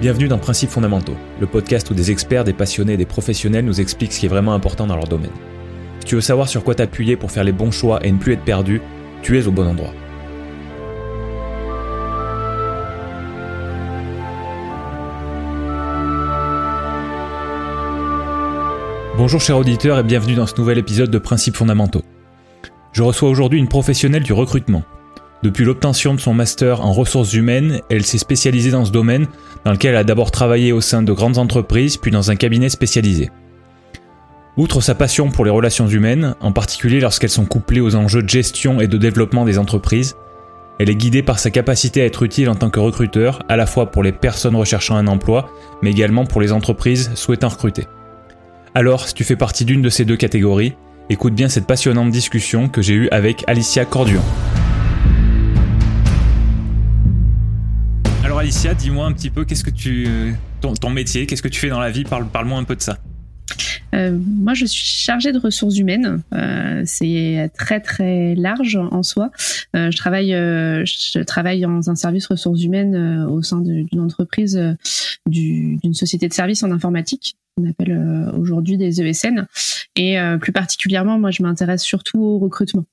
Bienvenue dans Principes fondamentaux, le podcast où des experts, des passionnés et des professionnels nous expliquent ce qui est vraiment important dans leur domaine. Si tu veux savoir sur quoi t'appuyer pour faire les bons choix et ne plus être perdu, tu es au bon endroit. Bonjour chers auditeurs et bienvenue dans ce nouvel épisode de Principes fondamentaux. Je reçois aujourd'hui une professionnelle du recrutement. Depuis l'obtention de son master en ressources humaines, elle s'est spécialisée dans ce domaine, dans lequel elle a d'abord travaillé au sein de grandes entreprises, puis dans un cabinet spécialisé. Outre sa passion pour les relations humaines, en particulier lorsqu'elles sont couplées aux enjeux de gestion et de développement des entreprises, elle est guidée par sa capacité à être utile en tant que recruteur, à la fois pour les personnes recherchant un emploi, mais également pour les entreprises souhaitant recruter. Alors, si tu fais partie d'une de ces deux catégories, écoute bien cette passionnante discussion que j'ai eue avec Alicia Corduan. Alicia, dis-moi un petit peu, qu'est-ce que tu, ton, métier, qu'est-ce que tu fais dans la vie Parle, parle-moi un peu de ça. Euh, moi, je suis chargée de ressources humaines. Euh, c'est très très large en soi. Euh, je travaille, je travaille dans un service ressources humaines au sein d'une entreprise, d'une société de services en informatique qu'on appelle aujourd'hui des ESN. Et plus particulièrement, moi, je m'intéresse surtout au recrutement,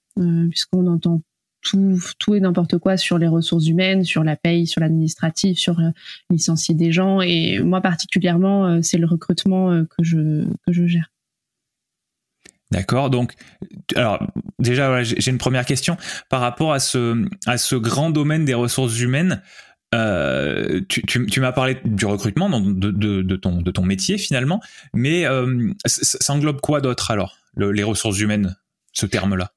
puisqu'on entend tout, et n'importe quoi sur les ressources humaines, sur la paye, sur l'administratif, sur licencier des gens. Et moi particulièrement, c'est le recrutement que je que je gère. D'accord. Donc, alors déjà, j'ai une première question par rapport à ce à ce grand domaine des ressources humaines. Euh, tu, tu, m'as parlé du recrutement, de, de, ton, de ton métier finalement, mais euh, ça englobe quoi d'autre alors, les ressources humaines, ce terme-là?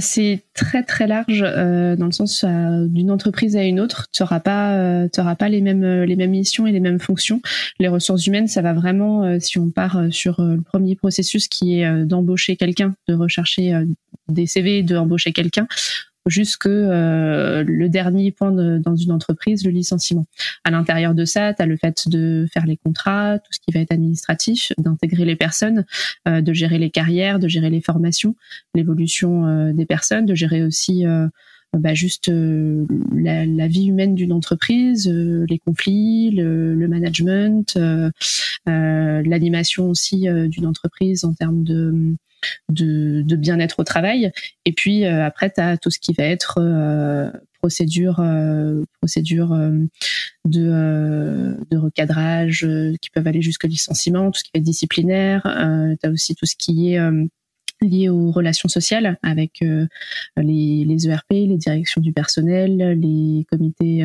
C'est très très large euh, dans le sens euh, d'une entreprise à une autre, tu n'auras pas, euh, pas les mêmes les mêmes missions et les mêmes fonctions. Les ressources humaines, ça va vraiment, si on part sur le premier processus qui est d'embaucher quelqu'un, de rechercher des CV, d'embaucher quelqu'un, jusque euh, le dernier point dans une entreprise, le licenciement. À l'intérieur de ça, tu as le fait de faire les contrats, tout ce qui va être administratif, d'intégrer les personnes, euh, de gérer les carrières, de gérer les formations, l'évolution euh, des personnes, de gérer aussi bah, juste la, vie humaine d'une entreprise, les conflits, le, management, l'animation aussi d'une entreprise en termes de de, bien-être au travail. Et puis euh, après, tu as tout ce qui va être euh, procédure, euh, procédure de, de recadrage qui peuvent aller jusqu'au licenciement, tout ce qui être disciplinaire. tu as aussi tout ce qui est lié aux relations sociales avec les, les ERP, les directions du personnel, les comités,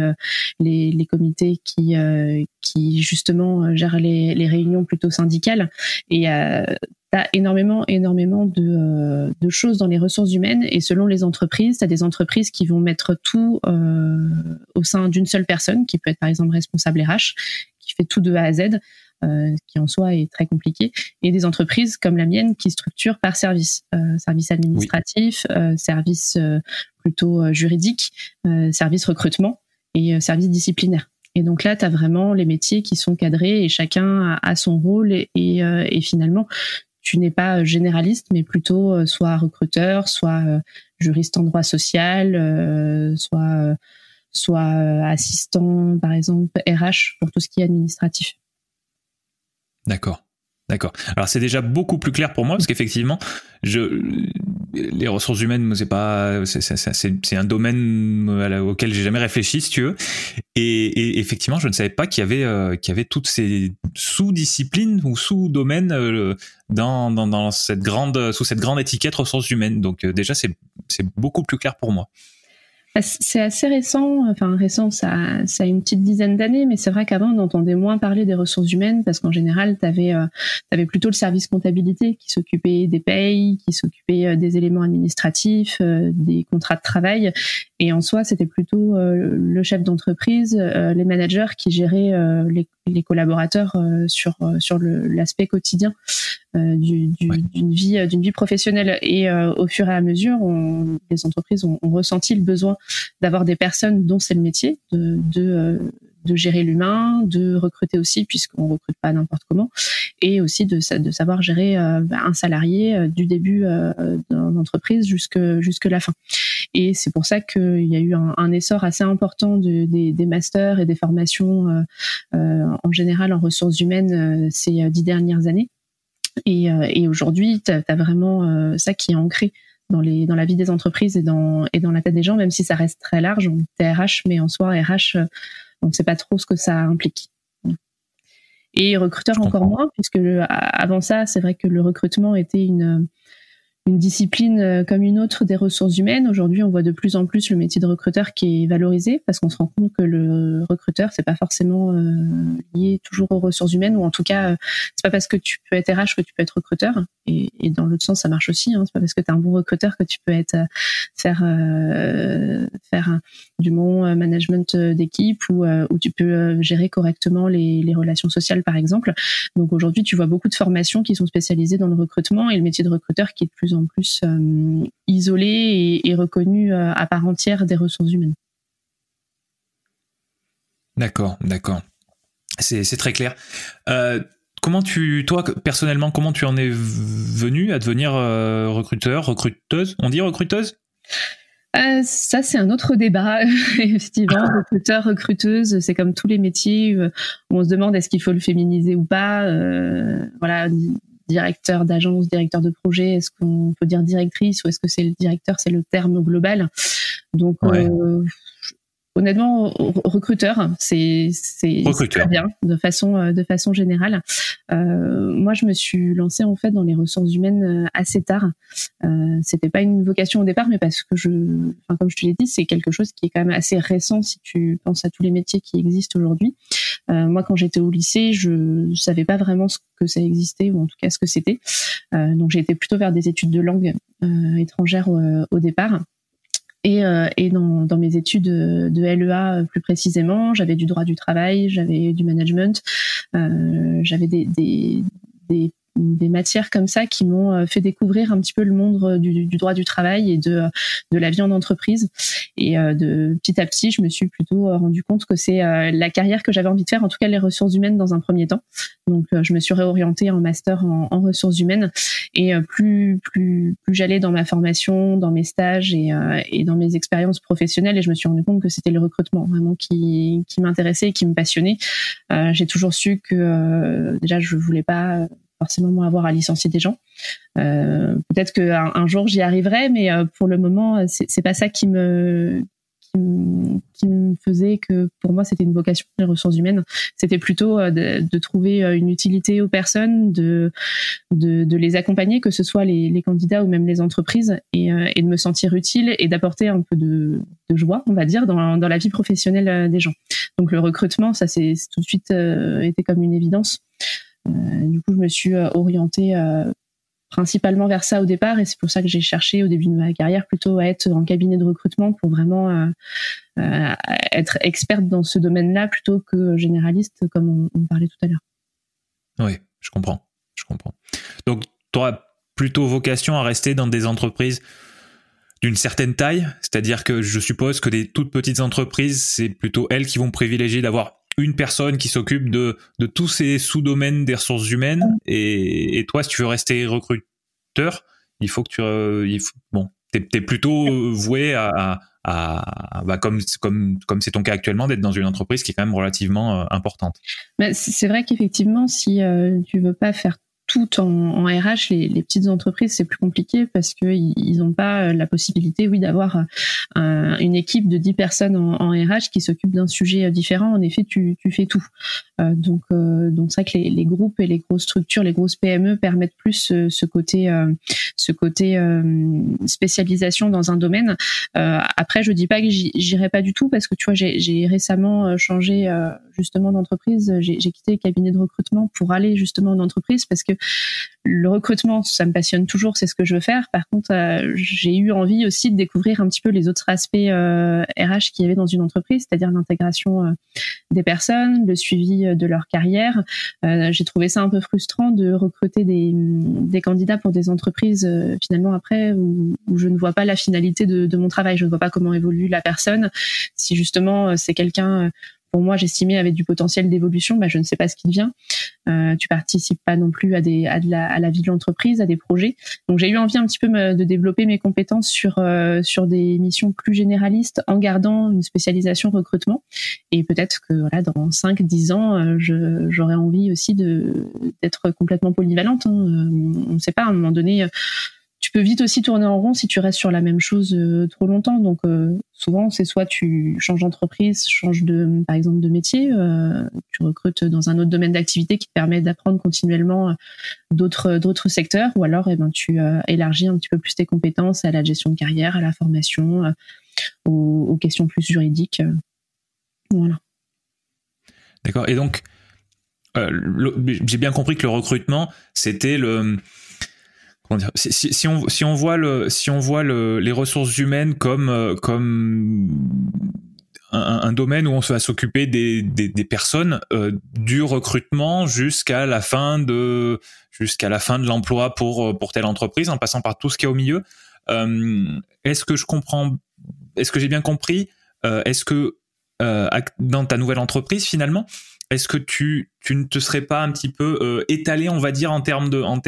les, les, comités qui, qui justement gèrent les, les réunions plutôt syndicales. Et tu énormément, énormément de, euh, de, choses dans les ressources humaines et selon les entreprises, tu as des entreprises qui vont mettre tout euh, au sein d'une seule personne, qui peut être par exemple responsable RH, qui fait tout de A à Z, euh, qui en soi est très compliqué, et des entreprises comme la mienne qui structurent par service, euh, service administratif, euh, service plutôt juridique, service recrutement et service disciplinaire. Et donc là, tu as vraiment les métiers qui sont cadrés et chacun a, son rôle et, et, et, finalement, tu n'es pas généraliste, mais plutôt soit recruteur, soit juriste en droit social, soit soit assistant, par exemple, RH pour tout ce qui est administratif. D'accord. D'accord. Alors c'est déjà beaucoup plus clair pour moi parce qu'effectivement, je les ressources humaines, c'est pas, c'est un domaine auquel j'ai jamais réfléchi, si tu veux. Et, effectivement, je ne savais pas qu'il y avait euh, qu'il y avait toutes ces sous-disciplines ou sous-domaines euh, dans, dans, dans cette grande sous cette grande étiquette ressources humaines. Donc euh, déjà, c'est c'est beaucoup plus clair pour moi. Bah, c'est assez récent, enfin récent, ça, ça a une petite dizaine d'années, mais c'est vrai qu'avant on entendait moins parler des ressources humaines parce qu'en général, tu avais, euh, plutôt le service comptabilité qui s'occupait des payes, qui s'occupait euh, des éléments administratifs, euh, des contrats de travail, et en soi c'était plutôt le chef d'entreprise, les managers qui géraient les, les, collaborateurs sur sur l'aspect quotidien d'une vie d'une vie professionnelle. Et au fur et à mesure, on, les entreprises ont, ont ressenti le besoin d'avoir des personnes dont c'est le métier, de, de, euh, de gérer l'humain, de recruter aussi puisqu'on recrute pas n'importe comment, et aussi de, de savoir gérer bah, un salarié du début d'une entreprise jusque jusque la fin. Et c'est pour ça qu'il y a eu un, essor assez important de, des, des, masters et des formations en général en ressources humaines ces dix dernières années. Et, et aujourd'hui, tu as, vraiment ça qui est ancré dans, les, dans la vie des entreprises et dans, et dans la tête des gens, même si ça reste très large. On est RH, mais en soi, RH, euh, on ne sait pas trop ce que ça implique. Et recruteur encore moins, puisque avant ça, c'est vrai que le recrutement était une, une discipline euh, comme une autre des ressources humaines. Aujourd'hui, on voit de plus en plus le métier de recruteur qui est valorisé parce qu'on se rend compte que le recruteur, c'est pas forcément euh, lié toujours aux ressources humaines ou en tout cas, euh, c'est pas parce que tu peux être RH que tu peux être recruteur. Et, et dans l'autre sens, ça marche aussi. Hein. C'est pas parce que tu es un bon recruteur que tu peux être faire faire du bon management d'équipe ou, ou tu peux gérer correctement les, les relations sociales, par exemple. Donc aujourd'hui, tu vois beaucoup de formations qui sont spécialisées dans le recrutement et le métier de recruteur qui est de plus en plus euh, isolé et, reconnu euh, à part entière des ressources humaines. D'accord, d'accord. C'est très clair. Euh, comment tu, toi personnellement, comment tu en es venu à devenir recruteur, recruteuse? On dit recruteuse? Ça, c'est un autre débat. Effectivement, recruteur, recruteuse, c'est comme tous les métiers où on se demande est-ce qu'il faut le féminiser ou pas. voilà, directeur d'agence, directeur de projet, est-ce qu'on peut dire directrice ou est-ce que c'est le directeur, c'est le terme global? Donc euh, honnêtement, recruteur, c'est c'est très bien de façon euh, de façon générale. Euh, moi, je me suis lancée en fait dans les ressources humaines euh, assez tard. Euh, C'était pas une vocation au départ, mais parce que je, enfin comme je te l'ai dit, c'est quelque chose qui est quand même assez récent si tu penses à tous les métiers qui existent aujourd'hui. Euh, moi, quand j'étais au lycée, je savais pas vraiment ce que ça existait ou en tout cas ce que c'était. Euh, donc, j'ai été plutôt vers des études de langue étrangère au départ. Et, euh, dans, mes études de LEA plus précisément, j'avais du droit du travail, j'avais du management, euh, j'avais des des matières comme ça qui m'ont euh, fait découvrir un petit peu le monde euh, du, du, droit du travail et de, de la vie en entreprise. Et euh, de petit à petit, je me suis plutôt rendu compte que c'est la carrière que j'avais envie de faire, en tout cas les ressources humaines dans un premier temps. Donc, je me suis réorientée en master en, en ressources humaines. Et plus plus plus j'allais dans ma formation, dans mes stages et, et dans mes expériences professionnelles, et je me suis rendu compte que c'était le recrutement vraiment qui qui m'intéressait et qui me passionnait. J'ai toujours su que déjà je voulais pas forcément avoir à licencier des gens. Euh, peut-être qu'un un jour j'y arriverai, mais euh, pour le moment, c'est pas ça qui me qui me faisait que pour moi c'était une vocation les ressources humaines. C'était plutôt euh, de, trouver une utilité aux personnes de de, les accompagner que ce soit les, candidats ou même les entreprises et, de me sentir utile et d'apporter un peu de, joie on va dire dans, dans la vie professionnelle des gens. Donc le recrutement ça c'est tout de suite été comme une évidence. euh, du coup, je me suis euh, orientée euh, principalement vers ça au départ et c'est pour ça que j'ai cherché au début de ma carrière plutôt à être en cabinet de recrutement pour vraiment être experte dans ce domaine-là plutôt que généraliste comme on, parlait tout à l'heure. Oui, je comprends, je comprends. Donc, tu auras plutôt vocation à rester dans des entreprises d'une certaine taille, c'est-à-dire que je suppose que des toutes petites entreprises, c'est plutôt elles qui vont privilégier d'avoir une personne qui s'occupe de, de tous ces sous-domaines des ressources humaines. Et, et, toi, si tu veux rester recruteur, il faut que tu, euh, il faut, bon, t'es es plutôt voué à, à, bah comme comme comme c'est ton cas actuellement d'être dans une entreprise qui est quand même relativement euh, importante. c'est vrai qu'effectivement, si euh, tu veux pas faire tout en, RH, les, petites entreprises, c'est plus compliqué parce qu'ils n'ont pas euh, la possibilité, oui, d'avoir euh, une équipe de 10 personnes en, en RH qui s'occupe d'un sujet euh, différent. En effet, tu, fais tout. Donc, euh, c'est vrai que les, groupes et les grosses structures, les grosses PME permettent plus ce, ce côté, ce côté spécialisation dans un domaine. après, je dis pas que j'irai pas du tout parce que tu vois, j'ai récemment changé justement d'entreprise. J'ai quitté le cabinet de recrutement pour aller justement en entreprise parce que le recrutement, ça me passionne toujours, c'est ce que je veux faire. Par contre, euh, j'ai eu envie aussi de découvrir un petit peu les autres aspects euh, RH qu'il y avait dans une entreprise, c'est-à-dire l'intégration euh, des personnes, le suivi de leur carrière. j'ai trouvé ça un peu frustrant de recruter des, candidats pour des entreprises finalement après où, où, je ne vois pas la finalité de, de, mon travail, je ne vois pas comment évolue la personne. Si justement c'est quelqu'un pour moi j'estimais avait du potentiel d'évolution, bah, je ne sais pas ce qui devient. Euh, tu participes pas non plus à des à, de la, à la vie de l'entreprise, à des projets. Donc j'ai eu envie un petit peu de développer mes compétences sur euh, sur des missions plus généralistes en gardant une spécialisation recrutement. Et peut-être que voilà dans 5 10 ans, euh, j'aurais envie aussi de d'être complètement polyvalente. Hein. On ne sait pas à un moment donné tu peux vite aussi tourner en rond si tu restes sur la même chose euh, trop longtemps. Donc euh, souvent, c'est soit tu changes d'entreprise, changes de, par exemple, de métier, euh, tu recrutes dans un autre domaine d'activité qui te permet d'apprendre continuellement d'autres d'autres secteurs, ou alors, eh ben, tu élargis un petit peu plus tes compétences à la gestion de carrière, à la formation, aux, aux, questions plus juridiques. voilà. D'accord. Et donc, j'ai bien compris que le recrutement, c'était le si, on, voit, les ressources humaines comme, euh, un, domaine où on va s'occuper des, personnes euh, du recrutement jusqu'à la fin de l'emploi pour pour telle entreprise en passant par tout ce qui est au milieu. Euh, est-ce que j'ai bien compris est-ce que dans ta nouvelle entreprise finalement est-ce que tu, ne te serais pas un petit peu euh, étalé, on va dire, en termes de, en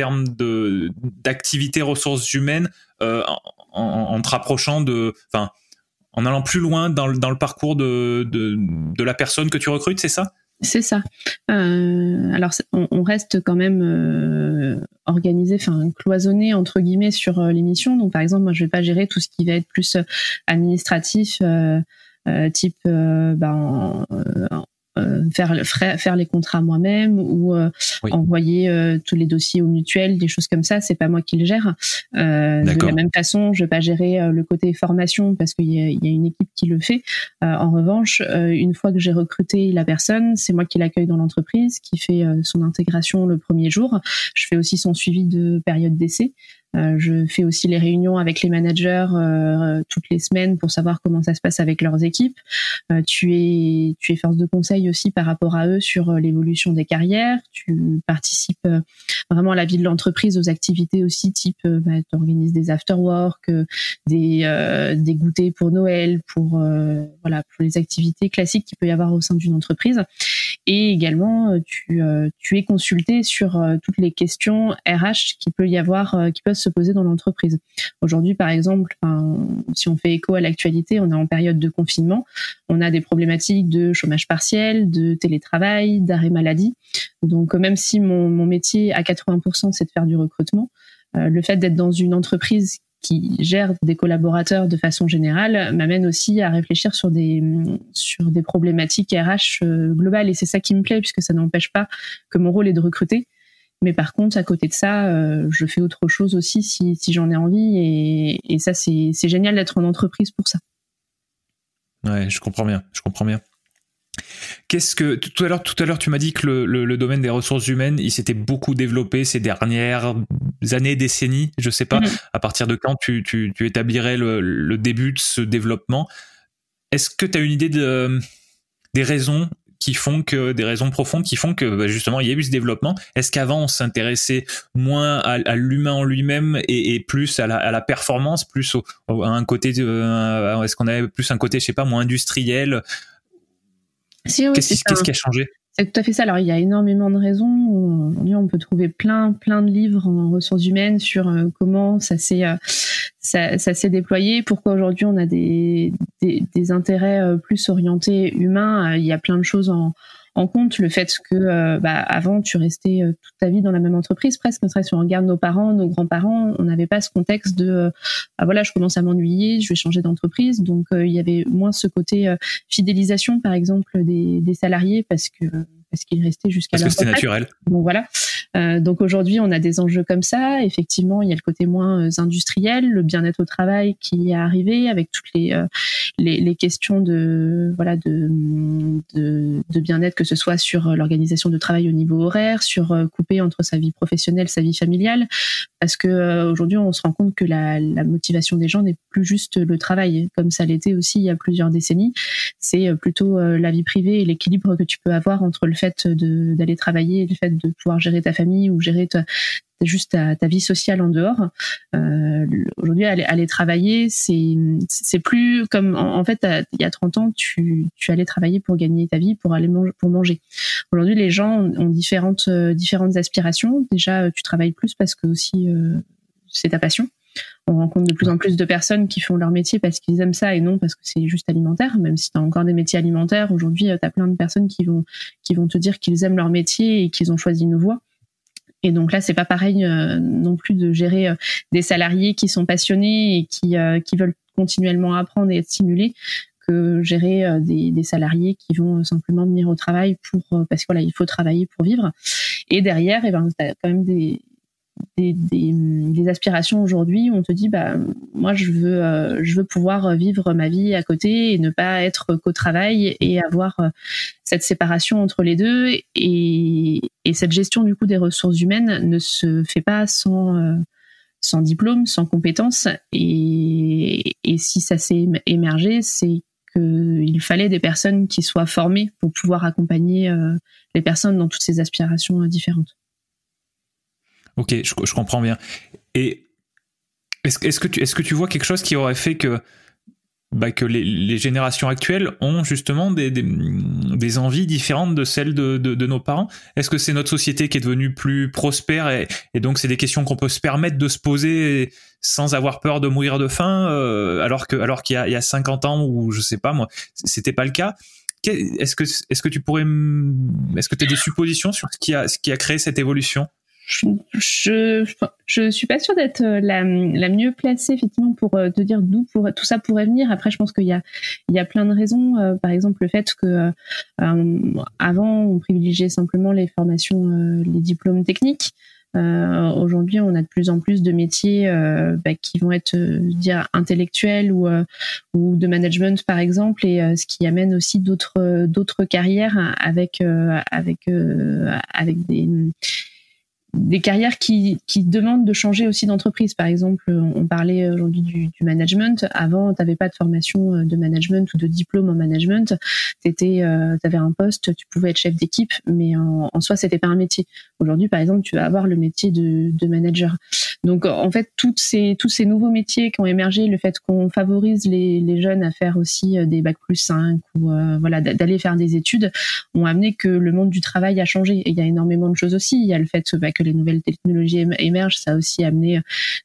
d'activité ressources humaines, euh, en, te rapprochant de, en allant plus loin dans le, parcours de, la personne que tu recrutes, c'est ça? C'est ça. Euh, alors, on, reste quand même organisé, enfin cloisonné entre guillemets sur l'émission. Donc, par exemple, moi, je vais pas gérer tout ce qui va être plus administratif, type ben, faire, faire les contrats moi-même ou euh, envoyer euh, tous les dossiers aux mutuelles, des choses comme ça. C'est pas moi qui le gère. de la même façon, je vais pas gérer le côté formation parce qu'il y, y, a une équipe qui le fait. en revanche, une fois que j'ai recruté la personne, c'est moi qui l'accueille dans l'entreprise, qui fait son intégration le premier jour. Je fais aussi son suivi de période d'essai. Euh, je fais aussi les réunions avec les managers euh, toutes les semaines pour savoir comment ça se passe avec leurs équipes. Euh, tu es force de conseil aussi par rapport à eux sur l'évolution des carrières. Tu participes vraiment à la vie de l'entreprise, aux activités aussi type bah, tu organises des after work, des des goûters pour Noël, pour voilà pour les activités classiques qu'il peut y avoir au sein d'une entreprise. Et également tu tu es consulté sur toutes les questions RH qui peut y avoir qui peuvent se poser dans l'entreprise. Aujourd'hui, par exemple, si on fait écho à l'actualité, on est en période de confinement, on a des problématiques de chômage partiel, de télétravail, d'arrêt maladie. Donc, même si mon, métier à 80% c'est de faire du recrutement, euh, le fait d'être dans une entreprise qui gère des collaborateurs de façon générale m'amène aussi à réfléchir sur des sur des problématiques RH euh, globales et c'est ça qui me plaît puisque ça n'empêche pas que mon rôle est de recruter mais par contre, à côté de ça, euh, je fais autre chose aussi si, si j'en ai envie. Et, et ça, c'est génial d'être en entreprise pour ça. Ouais, je comprends bien. Je comprends bien. Qu'est-ce que tout à l'heure, tout à l'heure, tu m'as dit que le, le, domaine des ressources humaines, il s'était beaucoup développé ces dernières années, décennies. Je sais pas mm-hmm. à partir de quand tu, tu, tu établirais le, le, début de ce développement? Est-ce que tu as une idée de, des raisons qui font que des raisons profondes qui font que bah, justement il y a eu ce développement. Est-ce qu'avant on s'intéressait moins à, l'humain en lui-même et, plus à la, performance, plus à un côté euh, est-ce qu'on avait plus un côté je sais pas moins industriel? Qu'est-ce qui a changé? C'est tout à fait ça. Alors, il y a énormément de raisons. On peut trouver plein, plein de livres en ressources humaines sur euh, comment ça s'est, euh, ça, s'est déployé. Pourquoi aujourd'hui on a des, des, intérêts euh, plus orientés humains. Il y a plein de choses en, en compte le fait que bah, avant tu restais toute ta vie dans la même entreprise presque. Si on regarde nos parents, nos grands-parents, on n'avait pas ce contexte de ah voilà je commence à m'ennuyer, je vais changer d'entreprise. Donc il y avait moins ce côté fidélisation par exemple des, des salariés parce que parce qu'il restait jusqu'à Parce que c'était naturel. Donc voilà. Euh, donc aujourd'hui, on a des enjeux comme ça. Effectivement, il y a le côté moins euh, industriel, le bien-être au travail qui est arrivé avec toutes les euh, les, les, questions de voilà de de, de bien-être, que ce soit sur l'organisation de travail au niveau horaire, sur couper entre sa vie professionnelle, sa vie familiale, parce que aujourd'hui, on se rend compte que la, la motivation des gens n'est plus juste le travail, comme ça l'était aussi il y a plusieurs décennies. C'est plutôt la vie privée et l'équilibre que tu peux avoir entre le fait d'aller travailler, le fait de pouvoir gérer ta famille ou gérer juste ta, vie sociale en dehors. Euh, Aujourd'hui, aller, aller, travailler, c'est plus comme en, fait il y a 30 ans, tu, tu allais travailler pour gagner ta vie, pour aller manger, pour manger. Aujourd'hui, les gens ont différentes différentes aspirations. Déjà, tu travailles plus parce que aussi euh, c'est ta passion. On rencontre de plus en plus de personnes qui font leur métier parce qu'ils aiment ça et non parce que c'est juste alimentaire. Même si tu as encore des métiers alimentaires, aujourd'hui, tu as plein de personnes qui vont, qui vont te dire qu'ils aiment leur métier et qu'ils ont choisi une voie. Et donc là, c'est pas pareil euh, non plus de gérer euh, des salariés qui sont passionnés et qui, euh, qui veulent continuellement apprendre et être stimulés que gérer des, salariés qui vont simplement venir au travail pour parce que voilà, il faut travailler pour vivre. Et derrière, eh ben, tu as quand même des, des, des, aspirations aujourd'hui où on te dit bah moi je veux euh, je veux pouvoir vivre ma vie à côté et ne pas être qu'au travail et avoir euh, cette séparation entre les deux et, et, cette gestion du coup des ressources humaines ne se fait pas sans euh, sans diplôme sans compétences et, et si ça s'est émergé c'est qu'il fallait des personnes qui soient formées pour pouvoir accompagner les personnes dans toutes ces aspirations différentes. Ok, je, comprends bien. Et est-ce est que, tu, vois quelque chose qui aurait fait que, bah, les, générations actuelles ont justement des, envies différentes de celles de, nos parents? Est-ce que c'est notre société qui est devenue plus prospère et, donc c'est des questions qu'on peut se permettre de se poser sans avoir peur de mourir de faim euh, alors que alors qu'il y, a, il y a 50 ans ou je sais pas moi c'était pas le cas? Est-ce que tu pourrais est-ce que tu as des suppositions sur ce qui a créé cette évolution? Je, je, suis pas sûre d'être euh, la, la mieux placée effectivement pour euh, te dire d'où pour, tout ça pourrait venir. Après, je pense qu'il y a, il y a plein de raisons. Euh, par exemple, le fait que avant on privilégiait simplement les formations, les diplômes techniques. Aujourd'hui, on a de plus en plus de métiers bah, qui vont être dire intellectuels ou ou de management par exemple, et ce qui amène aussi d'autres d'autres carrières avec avec avec des des carrières qui, qui demandent de changer aussi d'entreprise. Par exemple, on parlait aujourd'hui du, management. Avant, tu n'avais pas de formation euh, de management ou de diplôme en management. Tu euh, avais un poste, tu pouvais être chef d'équipe, mais en, en soi, c'était pas un métier. Aujourd'hui, par exemple, tu vas avoir le métier de, de manager. Donc, en fait, toutes ces, tous ces nouveaux métiers qui ont émergé, le fait qu'on favorise les, les, jeunes à faire aussi euh, des bac plus 5 ou euh, voilà d'aller faire des études, ont amené que le monde du travail a changé. Et il y a énormément de choses aussi. Il y a le fait bah, que les nouvelles technologies émergent, ça a aussi amené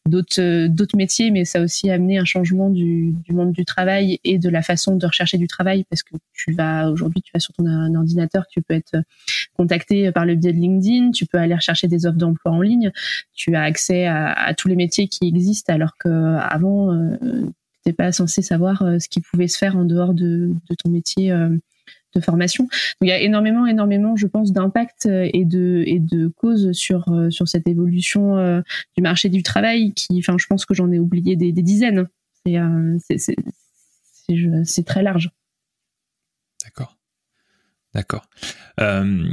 d'autres euh, d'autres métiers, mais ça a aussi amené un changement du, du, monde du travail et de la façon de rechercher du travail, parce que tu vas aujourd'hui, tu vas sur ton ordinateur, tu peux être contacté par le biais de LinkedIn, peux aller rechercher des offres d'emploi en ligne, tu as accès à, tous les métiers qui existent, alors que avant euh, n'étais pas censé savoir euh, ce qui pouvait se faire en dehors de, ton métier euh, de formation. Il y a énormément, énormément, je pense, d'impact euh, et de causes sur cette évolution du marché du travail. Qui, enfin, je pense que j'en ai oublié des, dizaines. C'est très large. D'accord. Euh,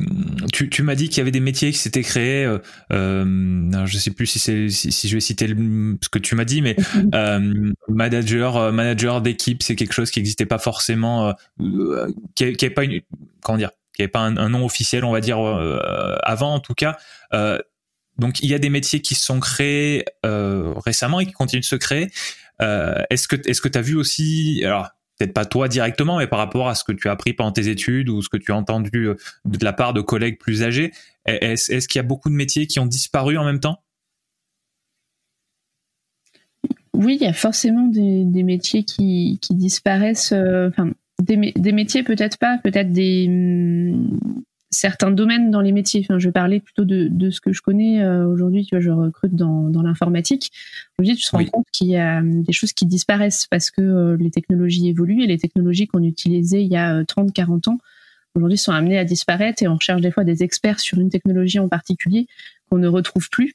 tu, tu m'as dit qu'il y avait des métiers qui s'étaient créés. Euh, euh, je sais plus si c'est si, si, je vais citer le, ce que tu m'as dit, mais euh, manager euh, manager d'équipe, c'est quelque chose qui n'existait pas forcément, euh, qui n'avait pas une comment dire, qui avait pas un, un, nom officiel, on va dire avant en tout cas. donc il y a des métiers qui se sont créés récemment et qui continuent de se créer. est-ce que est-ce que tu as vu aussi alors peut-être pas toi directement, mais par rapport à ce que tu as appris pendant tes études ou ce que tu as entendu euh, de la part de collègues plus âgés, est-ce qu'il y a beaucoup de métiers qui ont disparu en même temps? Oui, il y a forcément des, métiers qui, disparaissent. Euh, enfin, des, métiers peut-être pas, peut-être des, certains domaines dans les métiers. Enfin, je vais parler plutôt de, de ce que je connais euh, aujourd'hui. Tu vois, je recrute dans, dans l'informatique. Aujourd'hui, tu te rends compte qu'il y a euh, des choses qui disparaissent parce que euh, les technologies évoluent et les technologies qu'on utilisait il y a 30, 40 ans, aujourd'hui sont amenées à disparaître et on recherche des fois des experts sur une technologie en particulier qu'on ne retrouve plus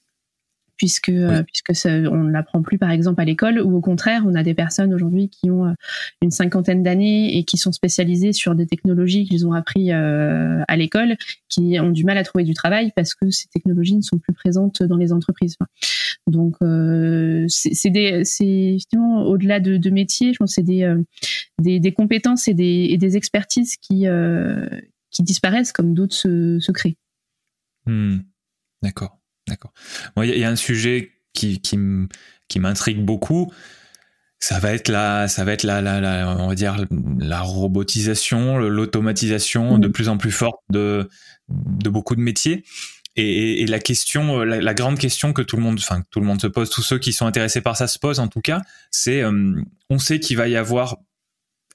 puisque euh, puisque ça, on ne l'apprend plus par exemple à l'école ou au contraire on a des personnes aujourd'hui qui ont euh, une cinquantaine d'années et qui sont spécialisées sur des technologies qu'ils ont appris euh, à l'école qui ont du mal à trouver du travail parce que ces technologies ne sont plus présentes dans les entreprises. Donc c'est des c'est effectivement au-delà de, de métiers je pense c'est des, des, des compétences et des, et des expertises qui qui disparaissent comme d'autres se, se créent. Hmm. d'accord D'accord. Il y, a un sujet qui, qui m'intrigue beaucoup. Ça va être la, ça va être la, la, on va dire la robotisation, l'automatisation de plus en plus forte de, de beaucoup de métiers. Et, la question, la, grande question que tout le monde, enfin tout le monde se pose, tous ceux qui sont intéressés par ça se posent en tout cas, c'est, euh, on sait qu'il va y avoir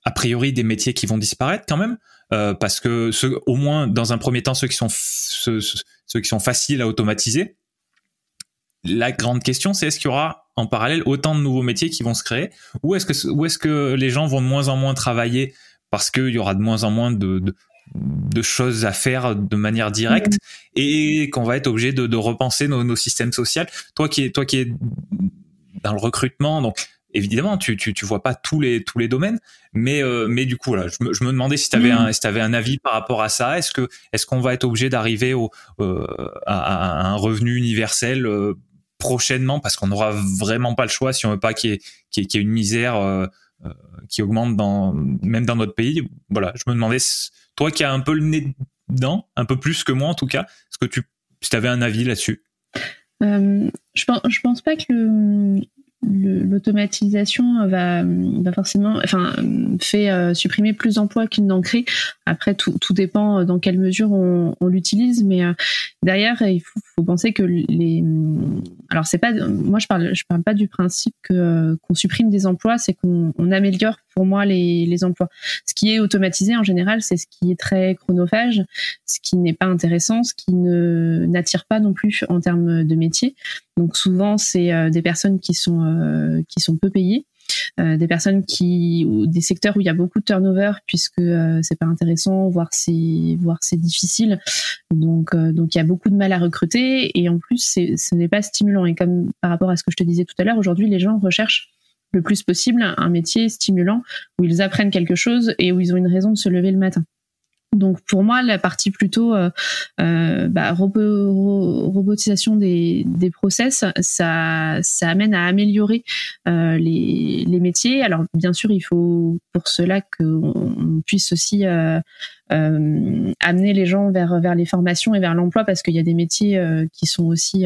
a priori des métiers qui vont disparaître quand même, euh, parce que ceux, au moins dans un premier temps ceux qui sont ceux, ceux qui sont faciles à automatiser. La grande question, c'est est-ce qu'il y aura en parallèle autant de nouveaux métiers qui vont se créer, ou est-ce que ou est-ce que les gens vont de moins en moins travailler parce qu'il y aura de moins en moins de, de, choses à faire de manière directe et qu'on va être obligé de, repenser nos, nos, systèmes sociaux? Toi qui es toi qui es dans le recrutement, donc évidemment, tu, tu, tu vois pas tous les, tous les domaines, mais, euh, mais du coup, là, je me, je me demandais si tu avais, mm. un, si avais un avis par rapport à ça. Est-ce que est-ce qu'on va être obligé d'arriver au, euh, à, un revenu universel euh, prochainement? Parce qu'on n'aura vraiment pas le choix si on veut pas qu'il y ait, qu'il y ait une misère qui augmente dans, même dans notre pays. Voilà, je me demandais, toi qui as un peu le nez dedans, un peu plus que moi en tout cas, est-ce que tu si avais un avis là-dessus? Je pense, je pense pas que le, l'automatisation va, va forcément, enfin, fait euh, supprimer plus d'emplois qu'il n'en crée. Après, tout, tout dépend dans quelle mesure on, on l'utilise, mais euh, derrière, il faut, faut, penser que les, alors c'est pas, moi je parle, je parle pas du principe que qu'on supprime des emplois, c'est qu'on on améliore pour moi les, les emplois. Ce qui est automatisé en général, c'est ce qui est très chronophage, ce qui n'est pas intéressant, ce qui ne n'attire pas non plus en termes de métier. Donc souvent, c'est euh, des personnes qui sont euh, qui sont peu payées. Euh, des personnes qui ou des secteurs où il y a beaucoup de turnover puisque c'est pas intéressant voire c'est voire c'est difficile donc donc il y a beaucoup de mal à recruter et en plus ce n'est pas stimulant et comme par rapport à ce que je te disais tout à l'heure aujourd'hui les gens recherchent le plus possible un métier stimulant où ils apprennent quelque chose et où ils ont une raison de se lever le matin donc pour moi, la partie plutôt euh, euh bah, robotisation des, des process, ça, ça amène à améliorer euh, les, les métiers. Alors bien sûr, il faut pour cela qu'on puisse aussi euh, euh, amener les gens vers vers les formations et vers l'emploi parce qu'il y a des métiers qui sont aussi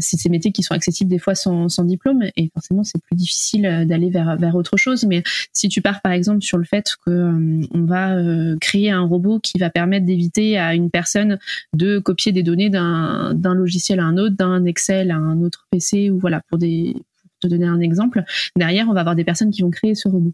c'est ces métiers qui sont accessibles des fois sans, diplôme et forcément c'est plus difficile euh, d'aller vers vers autre chose. Mais si tu pars par exemple sur le fait que euh, va créer un robot qui va permettre d'éviter à une personne de copier des données d'un d'un logiciel à un autre, d'un Excel à un autre PC ou voilà pour des pour te donner un exemple, derrière on va avoir des personnes qui vont créer ce robot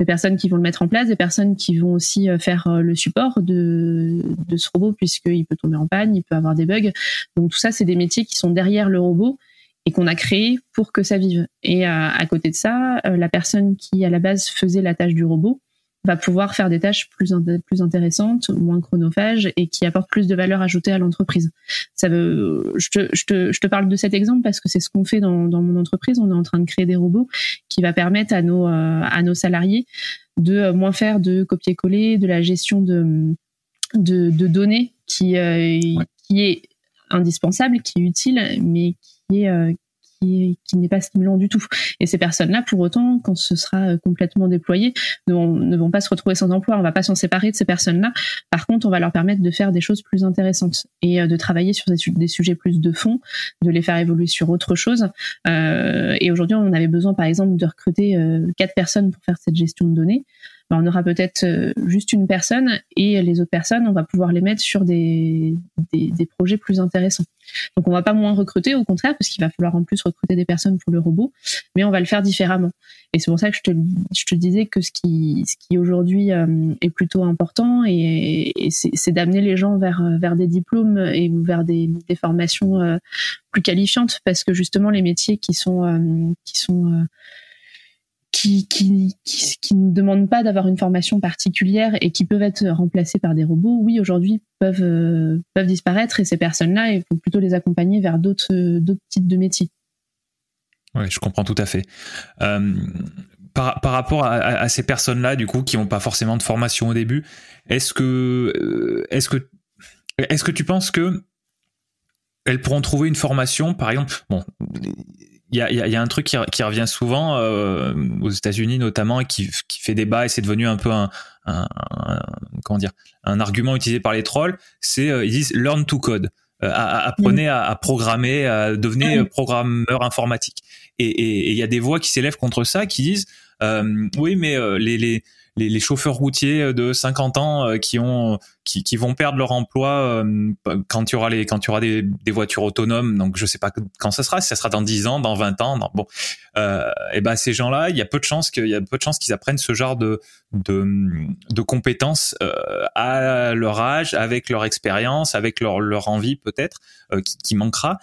des personnes qui vont le mettre en place, des personnes qui vont aussi euh, faire euh, le support de, ce robot puisqu'il peut tomber en panne, il peut avoir des bugs. Donc tout ça, c'est des métiers qui sont derrière le robot et qu'on a créé pour que ça vive. Et à, à côté de ça, euh, la personne qui à la base faisait la tâche du robot, va pouvoir faire des tâches plus, plus intéressantes, moins chronophages et qui apportent plus de valeur ajoutée à l'entreprise. Ça veut, je te, je, te, je te parle de cet exemple parce que c'est ce qu'on fait dans, dans mon entreprise. On est en train de créer des robots qui va permettre à nos, euh, à nos salariés de moins faire de copier-coller, de la gestion de, de, de données qui, euh, qui est indispensable, qui est utile, mais qui est, euh, qui, n'est pas stimulant du tout. Et ces personnes-là, pour autant, quand ce sera euh, complètement déployé, ne vont, pas se retrouver sans emploi. On va pas s'en séparer de ces personnes-là. Par contre, on va leur permettre de faire des choses plus intéressantes et euh, de travailler sur des, sujets plus de fond, de les faire évoluer sur autre chose. Euh, et aujourd'hui, on avait besoin, par exemple, de recruter quatre personnes pour faire cette gestion de données. Bah, on aura peut-être euh, juste une personne et les autres personnes, on va pouvoir les mettre sur des, des, projets plus intéressants. Donc on va pas moins recruter, au contraire, parce qu'il va falloir en plus recruter des personnes pour le robot, mais on va le faire différemment. Et c'est pour ça que je te, je te disais que ce qui, ce qui aujourd'hui euh, est plutôt important, et, c'est d'amener les gens vers, vers des diplômes et vers des, des formations euh, plus qualifiantes, parce que justement les métiers qui sont, qui sont qui, qui, qui, ne demandent pas d'avoir une formation particulière et qui peuvent être remplacés par des robots, oui, aujourd'hui peuvent, euh, peuvent disparaître et ces personnes-là, il faut plutôt les accompagner vers d'autres, d'autres types de métiers. Oui, je comprends tout à fait. Euh, par, par, rapport à, ces personnes-là, du coup, qui n'ont pas forcément de formation au début, est-ce que, euh, est-ce que, est-ce que tu penses que elles pourront trouver une formation, par exemple, bon, il y a, y a, un truc qui, qui revient souvent euh, aux États-Unis notamment et qui, qui, fait débat et c'est devenu un peu un, un, comment dire un argument utilisé par les trolls. C'est euh, ils disent learn to code. apprenez à, programmer, à, devenez programmeur informatique. Et il y a des voix qui s'élèvent contre ça, qui disent oui, mais les, les les, les, chauffeurs routiers de 50 ans euh, qui ont qui, qui, vont perdre leur emploi euh, quand il y aura les quand il y des, des, voitures autonomes. Donc je sais pas quand ça sera si ça sera dans 10 ans dans 20 ans bon. Euh, et ben ces gens-là il y a peu de chances qu'il y a peu de chances qu'ils apprennent ce genre de de, de compétences euh, à leur âge avec leur expérience avec leur leur envie peut-être qui, qui, manquera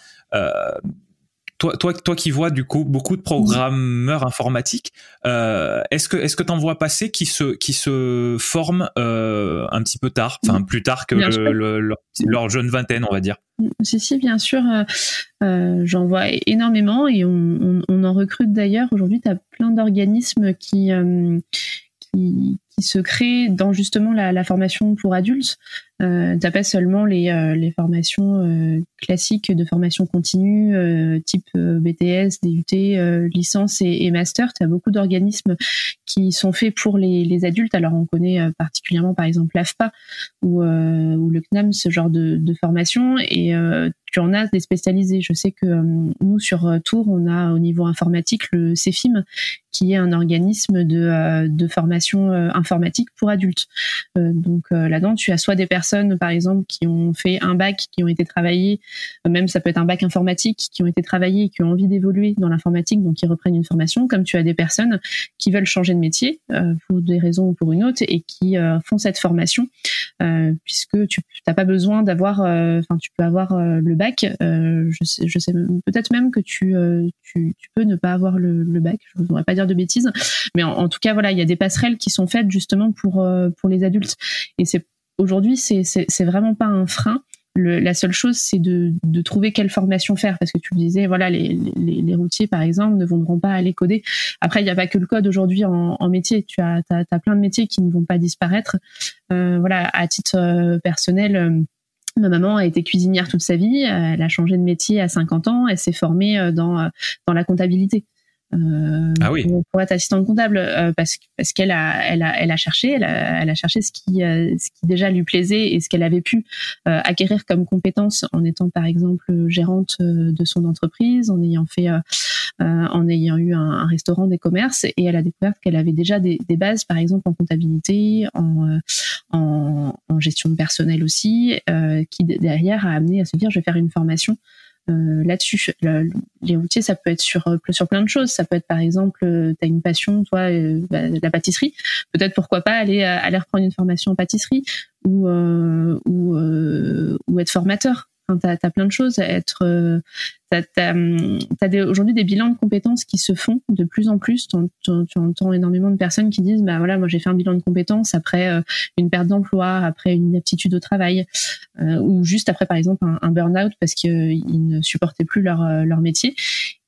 toi, toi, toi qui vois du coup beaucoup de programmeurs informatiques, euh, est-ce que est-ce que t'en vois passer qui se qui se forment euh, un petit peu tard, enfin plus tard que leur, jeune vingtaine, on va dire? Si si, bien sûr, euh, j'en vois énormément et on, on en recrute d'ailleurs. Aujourd'hui, tu as plein d'organismes qui qui, qui se crée dans justement la, formation pour adultes. Euh, T'as pas seulement les, euh, les formations euh, classiques de formation continue, euh, type BTS, DUT, licence et, et master. Tu as beaucoup d'organismes qui sont faits pour les, les, adultes. Alors on connaît particulièrement par exemple l'AFPA ou, ou le CNAM, ce genre de, de formation. Et tu en as des spécialisés. Je sais que nous sur Tours, on a au niveau informatique le CEFIM, qui est un organisme de, de formation informatique pour adultes. Euh, donc euh, là-dedans, tu as soit des personnes, par exemple, qui ont fait un bac, qui ont été travaillées, euh, même ça peut être un bac informatique, qui ont été travaillées et qui ont envie d'évoluer dans l'informatique, donc qui reprennent une formation, comme tu as des personnes qui veulent changer de métier pour des raisons ou pour une autre et qui font cette formation, puisque tu n'as pas besoin d'avoir, enfin, tu peux avoir le bac. je sais, peut-être même que tu, peux ne pas avoir le, bac. Je ne voudrais pas dire de bêtises, mais en, tout cas, voilà, il y a des passerelles qui sont faites justement pour euh, pour les adultes. Et c'est aujourd'hui c'est c'est vraiment pas un frein. Le, la seule chose, c'est de, de, trouver quelle formation faire, parce que tu me disais, voilà, les, les, routiers, par exemple, ne voudront pas aller coder. Après, il n'y a pas que le code aujourd'hui en, métier. Tu as, as, as, plein de métiers qui ne vont pas disparaître. Euh, voilà, à titre euh, personnel. Ma maman a été cuisinière toute sa vie, elle a changé de métier à 50 ans, elle s'est formée dans, dans la comptabilité. Euh, ah oui. pour, être assistante comptable euh, parce parce qu'elle a elle a elle a cherché elle a, elle a cherché ce qui euh, ce qui déjà lui plaisait et ce qu'elle avait pu acquérir comme compétence en étant par exemple gérante de son entreprise en ayant fait en ayant eu un, restaurant des commerces et elle a découvert qu'elle avait déjà des, des, bases par exemple en comptabilité en en, en gestion de personnel aussi qui derrière a amené à se dire je vais faire une formation euh, là-dessus. les routiers, ça peut être sur euh, sur plein de choses. Ça peut être par exemple, euh, tu as une passion, toi, bah, la pâtisserie. Peut-être pourquoi pas aller aller reprendre une formation en pâtisserie ou ou, ou être formateur. Enfin, tu as, plein de choses à être. Euh, tu as, aujourd'hui des bilans de compétences qui se font de plus en plus. Tu entends énormément de personnes qui disent bah voilà, moi j'ai fait un bilan de compétences après euh, une perte d'emploi, après une aptitude au travail, euh, ou juste après par exemple un, burn-out parce qu'ils ne supportaient plus leur, leur métier.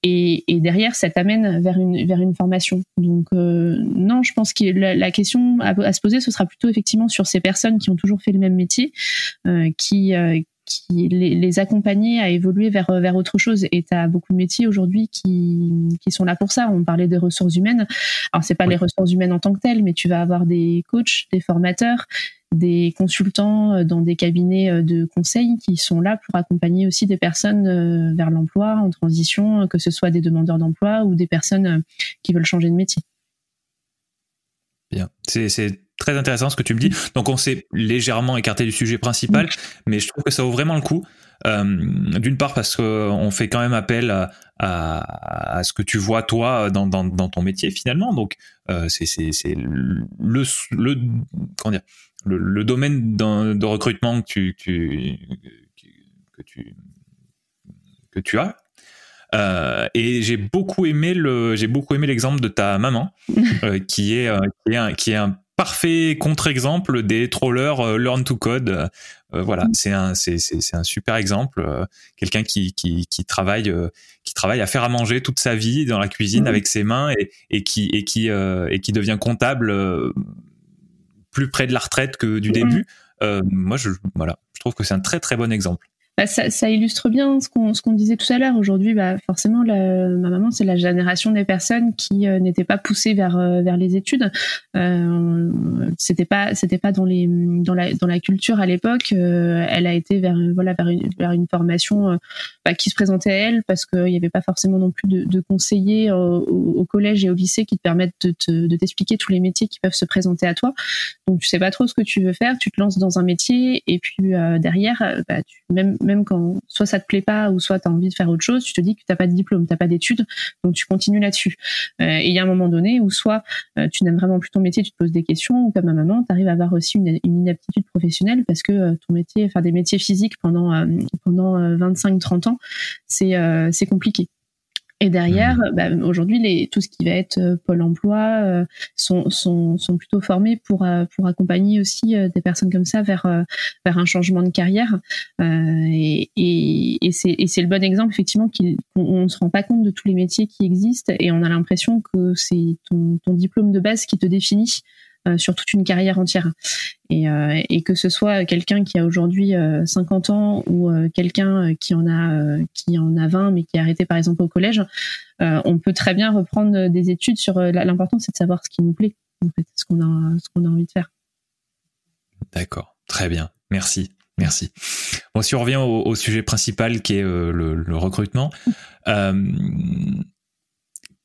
Et, derrière, ça t'amène vers une vers une formation. Donc non, je pense que la, question à, se poser, ce sera plutôt effectivement sur ces personnes qui ont toujours fait le même métier, qui qui les, les, accompagner à évoluer vers vers autre chose. Et tu as beaucoup de métiers aujourd'hui qui qui sont là pour ça. On parlait des ressources humaines. Alors c'est pas les ressources humaines en tant que telles, mais tu vas avoir des coachs, des formateurs, des consultants euh, dans des cabinets euh, de conseil qui sont là pour accompagner aussi des personnes euh, vers l'emploi en transition, que ce soit des demandeurs d'emploi ou des personnes qui veulent changer de métier. Bien, c'est très intéressant ce que tu me dis. Donc on s'est légèrement écarté du sujet principal, mais je trouve que ça vaut vraiment le coup. Euh, D'une part parce qu'on fait quand même appel à, à, à, ce que tu vois toi dans, dans, dans ton métier finalement. Donc euh, c'est le, le, comment dire, le, le domaine de recrutement que tu, tu, que tu que tu as. Euh, et j'ai beaucoup aimé le, j'ai beaucoup aimé l'exemple de ta maman, euh, qui est, euh, qui est un, qui est un parfait contre-exemple des trollers euh, learn to code. Euh, voilà, mm. c'est un c'est c'est un super exemple. Euh, quelqu'un qui qui qui travaille qui travaille à faire à manger toute sa vie dans la cuisine mm. avec ses mains et et qui et qui et qui devient comptable plus près de la retraite que du mm. début. moi, je voilà, je trouve que c'est un très très bon exemple. Bah, ça, illustre bien ce qu'on disait tout à l'heure. Aujourd'hui, bah, forcément, ma maman, c'est la génération des personnes qui euh, n'étaient pas poussées vers euh, les études. Euh, c'était pas dans la culture à l'époque. elle a été vers voilà vers une, formation bah, qui se présentait à elle parce qu'il n'y avait pas forcément non plus de, conseillers au, collège et au lycée qui te permettent de, de t'expliquer tous les métiers qui peuvent se présenter à toi. Donc tu sais pas trop ce que tu veux faire, tu te lances dans un métier et puis derrière, bah, tu, même même quand soit ça te plaît pas ou soit tu as envie de faire autre chose, tu te dis que t'as pas de diplôme, t'as pas d'études, donc tu continues là-dessus. et il y a un moment donné où soit tu n'aimes vraiment plus ton métier, tu te poses des questions, ou comme à maman, tu arrives à avoir aussi une, inaptitude professionnelle parce que euh, ton métier, faire des métiers physiques pendant, euh, pendant 25-30 euh, ans, c'est compliqué. Et derrière, mmh. bah, aujourd'hui, tout ce qui va être euh, pôle emploi euh, sont, sont, sont, plutôt formés pour, euh, pour accompagner aussi des personnes comme ça vers, vers un changement de carrière. et et, et c'est le bon exemple, effectivement, qu'on ne se rend pas compte de tous les métiers qui existent et on a l'impression que c'est ton, ton diplôme de base qui te définit euh, sur toute une carrière entière. Et, euh, et que ce soit quelqu'un qui a aujourd'hui 50 euh, ans ou quelqu'un qui en a qui en a 20 mais qui est arrêté par exemple au collège, on peut très bien reprendre des études sur l'important c'est de savoir ce qui nous plaît ce qu'on a ce qu'on a envie de faire. D'accord, très bien, merci. Merci. Bon, si on revient au, sujet principal qui est le, recrutement,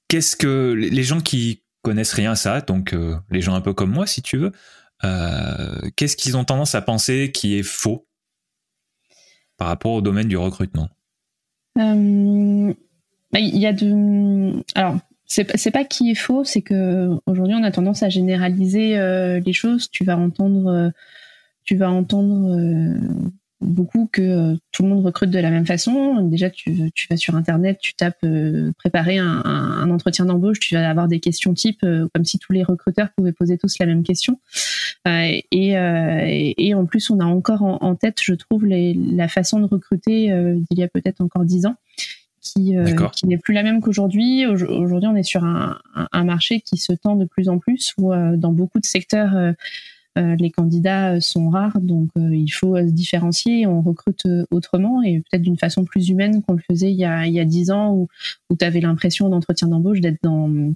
qu'est-ce que les gens qui connaissent rien à ça, donc euh, les gens un peu comme moi, si tu veux, euh, qu'est-ce qu'ils ont tendance à penser qui est faux par rapport au domaine du recrutement? Euh, bah, Il y a de. Alors, c'est pas qui est faux, c'est que aujourd'hui on a tendance à généraliser les choses. Tu vas entendre, tu vas entendre beaucoup que euh, tout le monde recrute de la même façon. Déjà, tu, tu vas sur Internet, tu tapes euh, préparer un, un, entretien d'embauche, tu vas avoir des questions type euh, comme si tous les recruteurs pouvaient poser tous la même question. Et, et, en plus, on a encore en, tête, je trouve, les, la façon de recruter d'il y a peut-être encore dix ans. Qui, qui n'est plus la même qu'aujourd'hui. Aujourd'hui, on est sur un, un, marché qui se tend de plus en plus, où dans beaucoup de secteurs, euh, les candidats euh, sont rares, donc euh, il faut se différencier. On recrute autrement et peut-être d'une façon plus humaine qu'on le faisait il y a il y a dix ans où où tu avais l'impression d'entretien d'embauche d'être dans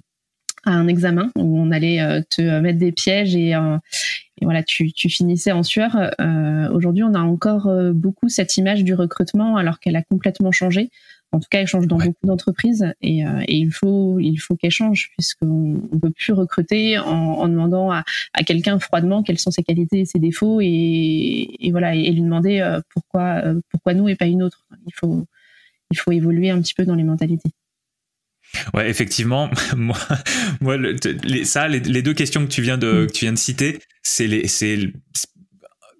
à un examen où on allait te mettre des pièges et, et voilà tu, tu finissais en sueur. Aujourd'hui, on a encore beaucoup cette image du recrutement alors qu'elle a complètement changé. En tout cas, elle change dans beaucoup d'entreprises et, euh, et, il faut il faut qu'elle change puisqu'on ne peut plus recruter en, en demandant à, à quelqu'un froidement quelles sont ses qualités et ses défauts et, et voilà et, lui demander euh, pourquoi euh, pourquoi nous et pas une autre. Il faut il faut évoluer un petit peu dans les mentalités. Ouais, effectivement, moi, moi les, ça, les, les, deux questions que tu viens de, mm. que tu viens de citer, c'est les, c'est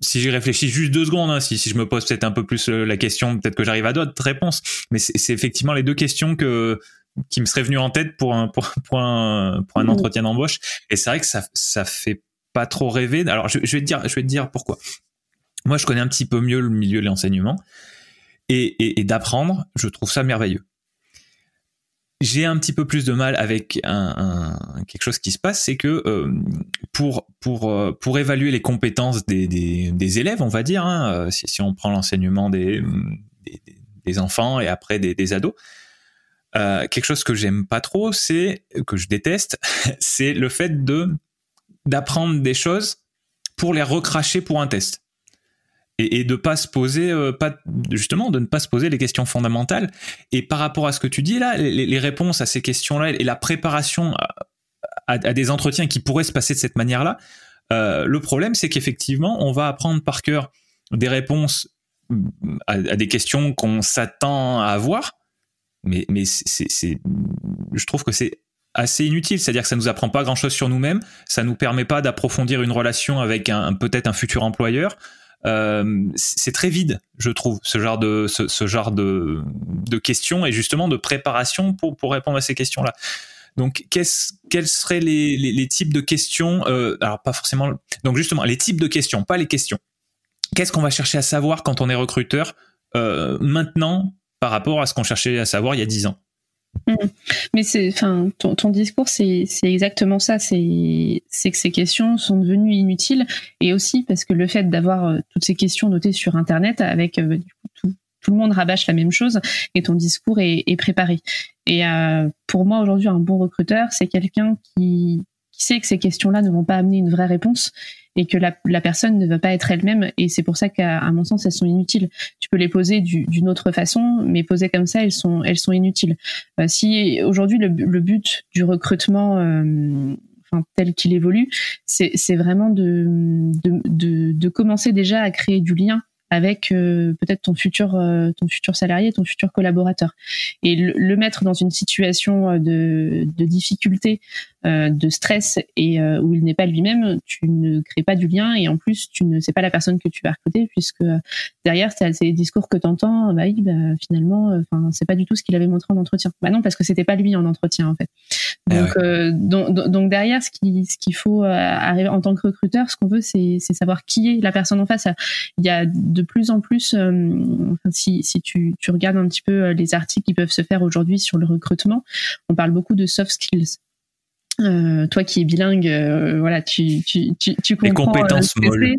si j'y réfléchis juste deux secondes, hein, si, si, je me pose peut-être un peu plus euh, la question, peut-être que j'arrive à d'autres réponses. Mais c'est effectivement les deux questions que qui me seraient venues en tête pour un pour, pour un pour un mmh. entretien d'embauche. Et c'est vrai que ça ça fait pas trop rêver. Alors je, je, vais te dire je vais te dire pourquoi. Moi, je connais un petit peu mieux le milieu de l'enseignement et, et, et d'apprendre. Je trouve ça merveilleux j'ai un petit peu plus de mal avec un, un, quelque chose qui se passe, c'est que euh, pour pour euh, pour évaluer les compétences des, des, des élèves, on va dire, hein, euh, si, si, on prend l'enseignement des, des, des, enfants et après des, des ados, euh, quelque chose que j'aime pas trop, c'est que je déteste, c'est le fait de d'apprendre des choses pour les recracher pour un test et, et de pas se poser euh, pas justement de ne pas se poser les questions fondamentales. Et par rapport à ce que tu dis là les, réponses à ces questions là et la préparation à, des entretiens qui pourraient se passer de cette manière là euh, le problème c'est qu'effectivement on va apprendre par cœur des réponses à, à des questions qu'on s'attend à avoir. Mais mais c'est je trouve que c'est assez inutile, c'est-à-dire que ça nous apprend pas grand-chose sur nous-mêmes, ça nous permet pas d'approfondir une relation avec un, peut-être un futur employeur, euh, c'est très vide, je trouve, ce genre de ce, ce, genre de, de questions et justement de préparation pour pour répondre à ces questions-là. Donc, qu'est-ce, quels seraient les, les, les, types de questions euh, Alors, pas forcément. Donc, justement, les types de questions, pas les questions. Qu'est-ce qu'on va chercher à savoir quand on est recruteur euh, maintenant par rapport à ce qu'on cherchait à savoir il y a dix ans? Mais c'est, enfin, ton, discours, c'est, exactement ça. C'est, que ces questions sont devenues inutiles, et aussi parce que le fait d'avoir euh, toutes ces questions notées sur Internet, avec euh, tout, le monde rabâche la même chose, et ton discours est, préparé. Et euh, pour moi aujourd'hui, un bon recruteur, c'est quelqu'un qui sait que ces questions-là ne vont pas amener une vraie réponse et que la, la personne ne va pas être elle-même. Et c'est pour ça qu'à mon sens, elles sont inutiles. Tu peux les poser d'une autre façon, mais posées comme ça, elles sont, elles sont inutiles. Euh, si aujourd'hui le, le, but du recrutement euh, enfin, tel qu'il évolue, c'est vraiment de, de, de, de, commencer déjà à créer du lien avec euh, peut-être ton futur euh, ton futur salarié, ton futur collaborateur, et le, mettre dans une situation euh, de, de difficulté, de stress et où il n'est pas lui-même, tu ne crées pas du lien et en plus tu ne sais pas la personne que tu vas recruter puisque derrière c'est ces discours que tu entends, bah, bah, finalement, enfin c'est pas du tout ce qu'il avait montré en entretien. Bah non parce que c'était pas lui en entretien en fait. Eh donc, donc, donc, derrière ce qui ce qu'il faut arriver en tant que recruteur, ce qu'on veut c'est savoir qui est la personne en face. Il y a de plus en plus, euh, si, si tu, tu, regardes un petit peu euh, les articles qui peuvent se faire aujourd'hui sur le recrutement, on parle beaucoup de soft skills. Euh, toi qui es bilingue, euh, voilà, tu, tu, tu, tu comprends. Les compétences molles.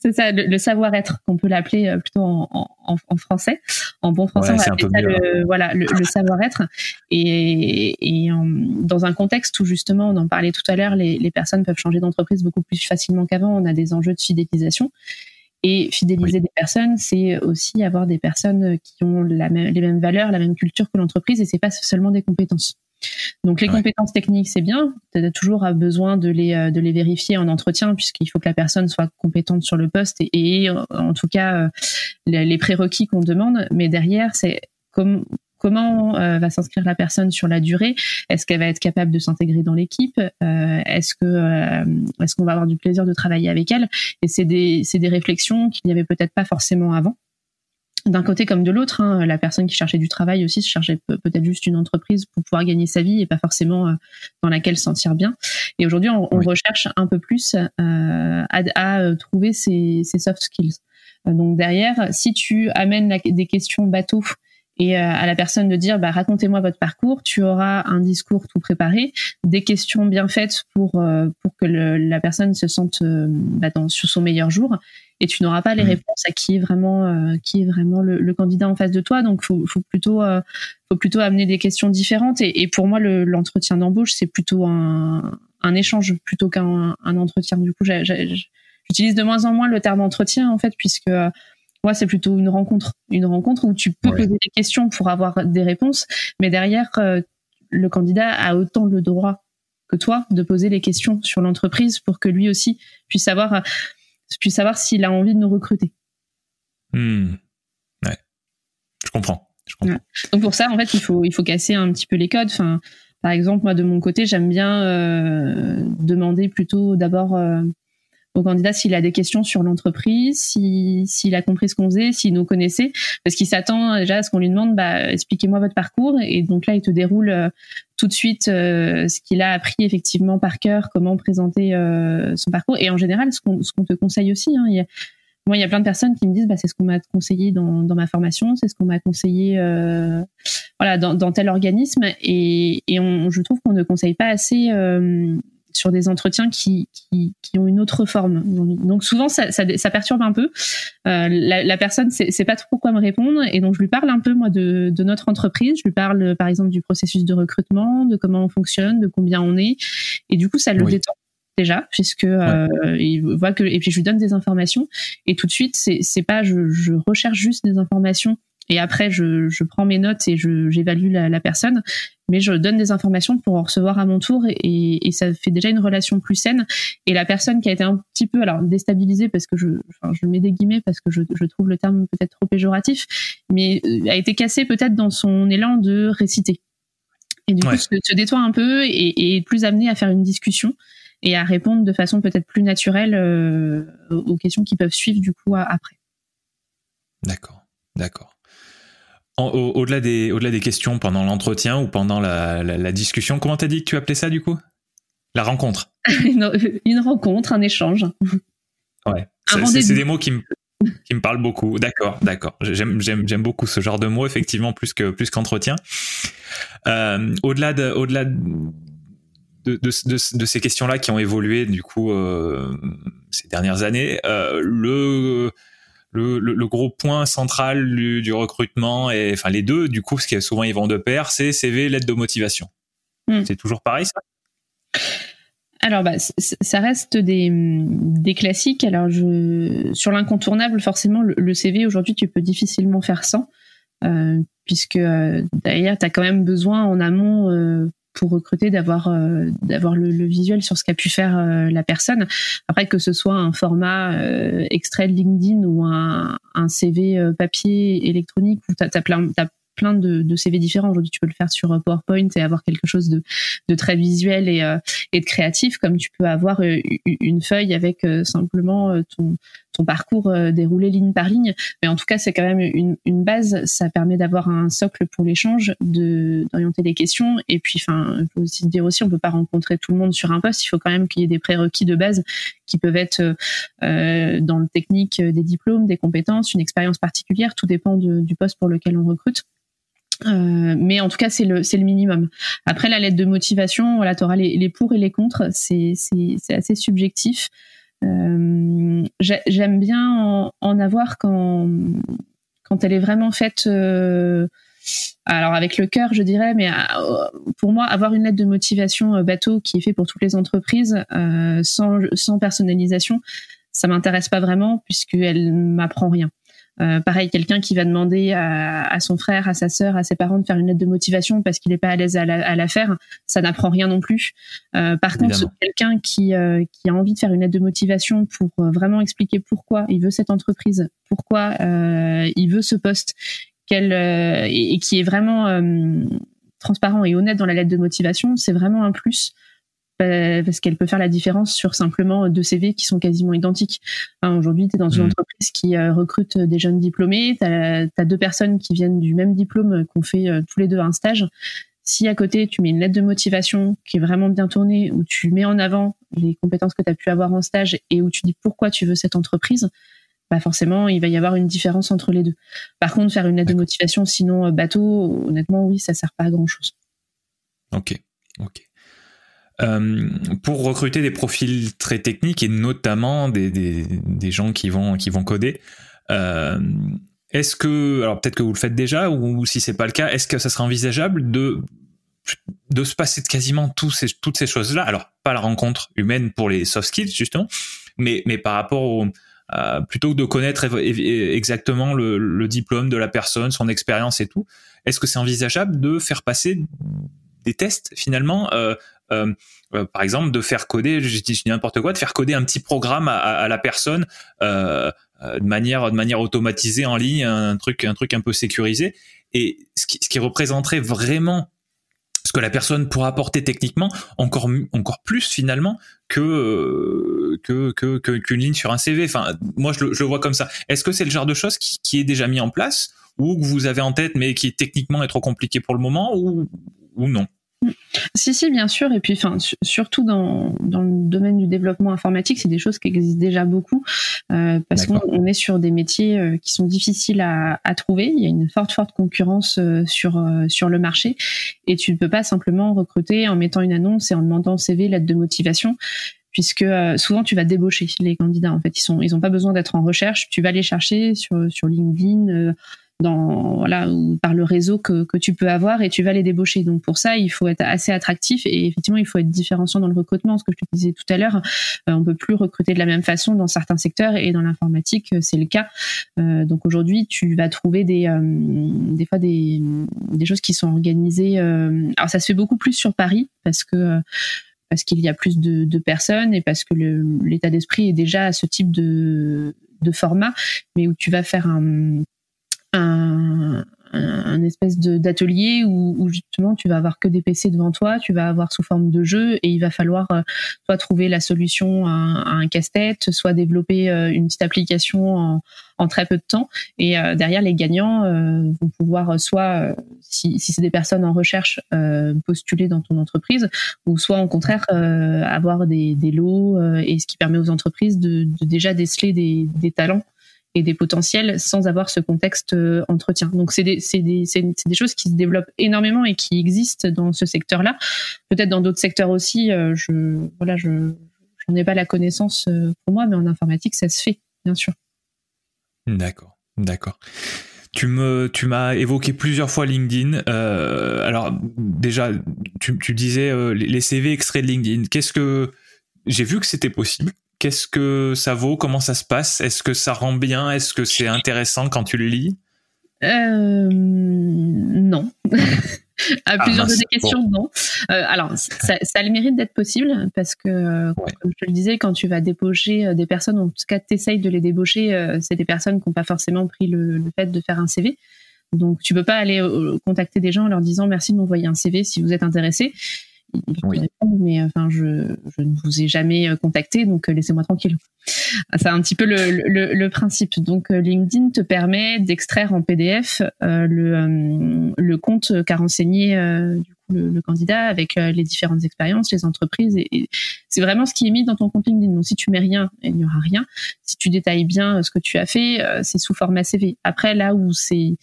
c'est ça, le, savoir-être qu'on peut l'appeler plutôt en, en, en, français. En bon français, on va appeler ça le, voilà, le, savoir-être. Et, et dans un contexte où justement, on en parlait tout à l'heure, les, les personnes peuvent changer d'entreprise beaucoup plus facilement qu'avant. On a des enjeux de fidélisation. Et fidéliser des personnes, c'est aussi avoir des personnes qui ont la même, les mêmes valeurs, la même culture que l'entreprise, et c'est pas seulement des compétences. Donc les compétences techniques, c'est bien. Tu as toujours besoin de les, euh, de les vérifier en entretien, puisqu'il faut que la personne soit compétente sur le poste et, en tout cas euh, les prérequis qu'on demande. Mais derrière, c'est comme comment euh, va s'inscrire la personne sur la durée? Est-ce qu'elle va être capable de s'intégrer dans l'équipe? Euh, Est-ce que euh, est-ce qu'on va avoir du plaisir de travailler avec elle? Et c'est des c'est des réflexions qu'il n'y avait peut-être pas forcément avant d'un côté comme de l'autre. Hein, la personne qui cherchait du travail aussi se cherchait peut-être juste une entreprise pour pouvoir gagner sa vie et pas forcément dans laquelle se sentir bien. Et aujourd'hui, on, recherche un peu plus à, à, trouver ces, ces, soft skills. donc derrière, si tu amènes des questions bateaux et euh, à la personne de dire bah, racontez-moi votre parcours, tu auras un discours tout préparé, des questions bien faites pour euh, pour que le, la personne se sente euh, bah, dans, sur son meilleur jour et tu n'auras pas les mmh. réponses à qui est vraiment qui est vraiment le, le, candidat en face de toi donc faut, faut plutôt faut plutôt amener des questions différentes et, et pour moi l'entretien d'embauche c'est plutôt un, un échange plutôt qu'un un entretien du coup j'utilise de moins en moins le terme entretien en fait puisque moi, c'est plutôt une rencontre, une rencontre où tu peux poser des questions pour avoir des réponses, mais derrière, euh, le candidat a autant le droit que toi de poser les questions sur l'entreprise pour que lui aussi puisse savoir, euh, puisse savoir s'il a envie de nous recruter. Hmm. Ouais. Je comprends. Je comprends. Donc pour ça, en fait, il faut, il faut casser un petit peu les codes. Enfin, par exemple, moi de mon côté, j'aime bien euh, demander plutôt d'abord au candidat s'il a des questions sur l'entreprise, s'il a compris ce qu'on faisait, s'il nous connaissait, parce qu'il s'attend déjà à ce qu'on lui demande, bah, expliquez-moi votre parcours. Et donc là, il te déroule euh, tout de suite euh, ce qu'il a appris effectivement par cœur, comment présenter euh, son parcours. Et en général, ce qu'on te conseille aussi, hein, il y a, moi, il y a plein de personnes qui me disent, bah, c'est ce qu'on m'a conseillé dans, dans ma formation, c'est ce qu'on m'a conseillé, voilà, dans, dans, tel organisme. Et, et on, je trouve qu'on ne conseille pas assez sur des entretiens qui, qui, qui, ont une autre forme. Donc souvent ça, ça, ça perturbe un peu. Euh, la, la, personne sait, sait pas trop quoi me répondre et donc je lui parle un peu moi de, de notre entreprise. Je lui parle par exemple du processus de recrutement, de comment on fonctionne, de combien on est et du coup ça le détend déjà puisque euh, il voit que et puis je lui donne des informations et tout de suite c'est c'est pas je, je recherche juste des informations et après je, je prends mes notes et j'évalue la, la, personne. Mais je donne des informations pour en recevoir à mon tour et, et, ça fait déjà une relation plus saine. Et la personne qui a été un petit peu alors déstabilisée parce que je enfin, je mets des guillemets parce que je, je trouve le terme peut-être trop péjoratif mais euh, a été cassée peut-être dans son élan de réciter. Et du coup se, se, détoie un peu et, et est plus amené à faire une discussion et à répondre de façon peut-être plus naturelle euh, aux questions qui peuvent suivre du coup après. D'accord. D'accord au-delà des, au-delà des questions pendant l'entretien ou pendant la, la, la discussion, comment t'as dit que tu appelais ça du coup? La rencontre. une, rencontre, un échange. Ouais. C'est des mots qui me, qui me parlent beaucoup. D'accord, d'accord. J'aime, beaucoup ce genre de mots, effectivement, plus que plus qu'entretien. Euh, au-delà de, de, de, de ces questions-là qui ont évolué du coup euh, ces dernières années, euh, le le, le, gros point central du, recrutement et enfin les deux du coup parce que souvent ils vont de pair c'est CV lettre de motivation hmm. c'est toujours pareil ça? Alors, bah, ça reste des, des classiques. Alors, je, sur l'incontournable, forcément, le, CV, aujourd'hui, tu peux difficilement faire sans, euh, puisque euh, d'ailleurs, tu as quand même besoin en amont euh, pour recruter d'avoir euh, d'avoir le, le, visuel sur ce qu'a pu faire euh, la personne. Après, que ce soit un format extrait de LinkedIn ou un, un CV papier électronique, où tu as, plein, as plein de, de CV différents. Aujourd'hui, tu peux le faire sur euh, PowerPoint et avoir quelque chose de, de très visuel et, euh, et, de créatif, comme tu peux avoir euh, une feuille avec simplement ton, ton parcours déroulé ligne par ligne. Mais en tout cas, c'est quand même une, une, base. Ça permet d'avoir un socle pour l'échange, de d'orienter les questions. Et puis, enfin, faut aussi dire aussi, on peut pas rencontrer tout le monde sur un poste. Il faut quand même qu'il y ait des prérequis de base qui peuvent être euh, dans le technique des diplômes, des compétences, une expérience particulière. Tout dépend du poste pour lequel on recrute. Euh, mais en tout cas, c'est le, c'est le minimum. Après, la lettre de motivation, voilà, tu auras les, les, pour et les contre. C'est, c'est, c'est assez subjectif. Euh, j'aime bien en, avoir quand, elle est vraiment faite. Euh, alors avec le cœur, je dirais, mais euh, pour moi, avoir une lettre de motivation bateau qui est fait pour toutes les entreprises, sans, sans personnalisation, ça m'intéresse pas vraiment puisqu'elle m'apprend rien. Euh, pareil, quelqu'un qui va demander à, son frère, à sa sœur, à ses parents de faire une lettre de motivation parce qu'il n'est pas à l'aise à la, faire, ça n'apprend rien non plus. Euh, par contre, quelqu'un qui, euh, qui a envie de faire une lettre de motivation pour vraiment expliquer pourquoi il veut cette entreprise, pourquoi il veut ce poste, et, et, qui est vraiment transparent et honnête dans la lettre de motivation, c'est vraiment un plus parce qu'elle peut faire la différence sur simplement deux CV qui sont quasiment identiques. Aujourd'hui, tu es dans une mmh. entreprise qui euh, recrute des jeunes diplômés, tu as, deux personnes qui viennent du même diplôme, euh, qui ont fait euh, tous les deux un stage. Si à côté, tu mets une lettre de motivation qui est vraiment bien tournée, où tu mets en avant les compétences que tu as pu avoir en stage et où tu dis pourquoi tu veux cette entreprise, bah forcément, il va y avoir une différence entre les deux. Par contre, faire une lettre de motivation, sinon bateau, honnêtement, oui, ça sert pas à grand-chose. Ok, ok. Euh, pour recruter des profils très techniques et notamment des, des, des gens qui vont, qui vont coder. Euh, est-ce que, alors peut-être que vous le faites déjà, ou, si c'est pas le cas, est-ce que ça serait envisageable de de se passer de quasiment tous ces, toutes ces choses-là? Alors pas la rencontre humaine pour les soft skills justement, mais mais par rapport au plutôt que de connaître exactement le, diplôme de la personne, son expérience et tout, est-ce que c'est envisageable de faire passer des tests finalement euh, par exemple, de faire coder, je dis n'importe quoi, de faire coder un petit programme à, la personne euh, de manière de manière automatisée en ligne, un truc un truc un peu sécurisé. Et ce qui, représenterait vraiment ce que la personne pourra apporter techniquement encore encore plus finalement que que que qu'une ligne sur un CV. Enfin, moi je le, vois comme ça. Est-ce que c'est le genre de choses qui, qui est déjà mis en place ou que vous avez en tête mais qui techniquement est trop compliqué pour le moment ou ou non? Si, si, bien sûr. Et puis, enfin, surtout dans, dans le domaine du développement informatique, c'est des choses qui existent déjà beaucoup euh, parce qu'on est sur des métiers euh, qui sont difficiles à, à, trouver. Il y a une forte, forte concurrence euh, sur sur le marché et tu ne peux pas simplement recruter en mettant une annonce et en demandant CV, lettre de motivation puisque souvent tu vas débaucher les candidats en fait ils sont ils ont pas besoin d'être en recherche tu vas les chercher sur sur LinkedIn dans voilà par le réseau que, que tu peux avoir et tu vas les débaucher. Donc pour ça, il faut être assez attractif et effectivement, il faut être différenciant dans le recrutement. Ce que je te disais tout à l'heure, euh, on peut plus recruter de la même façon dans certains secteurs et dans l'informatique, euh, c'est le cas. Euh, donc aujourd'hui, tu vas trouver des euh, des fois des des choses qui sont organisées. alors ça se fait beaucoup plus sur Paris parce que parce qu'il y a plus de, de, personnes et parce que l'état d'esprit est déjà à ce type de, de format, mais où tu vas faire un, un, espèce d'atelier où, où, justement tu vas avoir que des PC devant toi, tu vas avoir sous forme de jeu et il va falloir euh, soit trouver la solution à, un casse-tête, soit développer euh, une petite application en, en, très peu de temps. Et euh, derrière, les gagnants vont pouvoir soit, si, si c'est des personnes en recherche, postuler dans ton entreprise, ou soit au contraire avoir des, des lots et ce qui permet aux entreprises de, de déjà déceler des, des talents et des potentiels sans avoir ce contexte euh, entretien. Donc c'est des, des, des, choses qui se développent énormément et qui existent dans ce secteur-là. Peut-être dans d'autres secteurs aussi. Euh, je voilà, je ai pas la connaissance euh, pour moi, mais en informatique ça se fait bien sûr. D'accord, d'accord. Tu me, tu m'as évoqué plusieurs fois LinkedIn. alors déjà, tu, tu disais les CV extraits de LinkedIn. Qu'est-ce que j'ai vu que c'était possible. Qu'est-ce que ça vaut? Comment ça se passe? Est-ce que ça rend bien? Est-ce que c'est intéressant quand tu le lis? Euh, Non. à ah, plusieurs de tes questions, non. Euh, alors, ça, ça, a le mérite d'être possible parce que, comme je te le disais, quand tu vas débaucher euh, des personnes, en tout cas, tu essayes de les débaucher, c'est des personnes qui n'ont pas forcément pris le, fait de faire un CV. Donc, tu peux pas aller contacter des gens en leur disant merci de m'envoyer un CV si vous êtes intéressé mais enfin, je, je, ne vous ai jamais euh, contacté, donc euh, laissez-moi tranquille. C'est un petit peu le, le, le, principe. Donc, euh, LinkedIn te permet d'extraire en PDF le, le compte qu'a renseigné du coup, le, candidat avec les différentes expériences, les entreprises. Et, c'est vraiment ce qui est mis dans ton compte LinkedIn. Donc, si tu mets rien, il n'y aura rien. Si tu détailles bien ce que tu as fait, c'est sous format CV. Après, là où c'est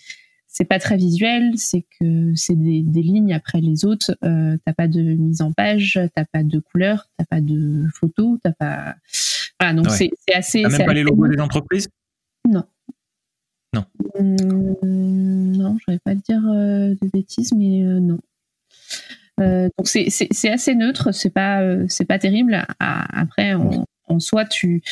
c'est pas très visuel, c'est que c'est des, des, lignes après les autres. Euh, t'as pas de mise en page, t'as pas de couleur, t'as pas de photos, t'as pas. Voilà, donc c'est assez. T'as même pas les logos des entreprises? Non. Non. Hum, non, je vais pas te dire euh, de bêtises, mais euh, non. Euh, donc c'est assez neutre, c'est pas c'est pas terrible. Après, en, en soi, tu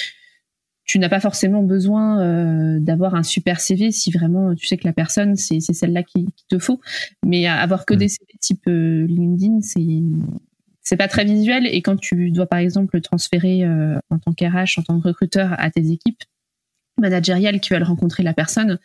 tu n'as pas forcément besoin euh, d'avoir un super CV si vraiment tu sais que la personne c'est celle-là qui, te faut. Mais avoir que mm. des CV type euh, LinkedIn, c'est c'est pas très visuel et quand tu dois par exemple le transférer euh, en tant qu'RH, en tant que recruteur à tes équipes managériales qui veulent rencontrer la personne,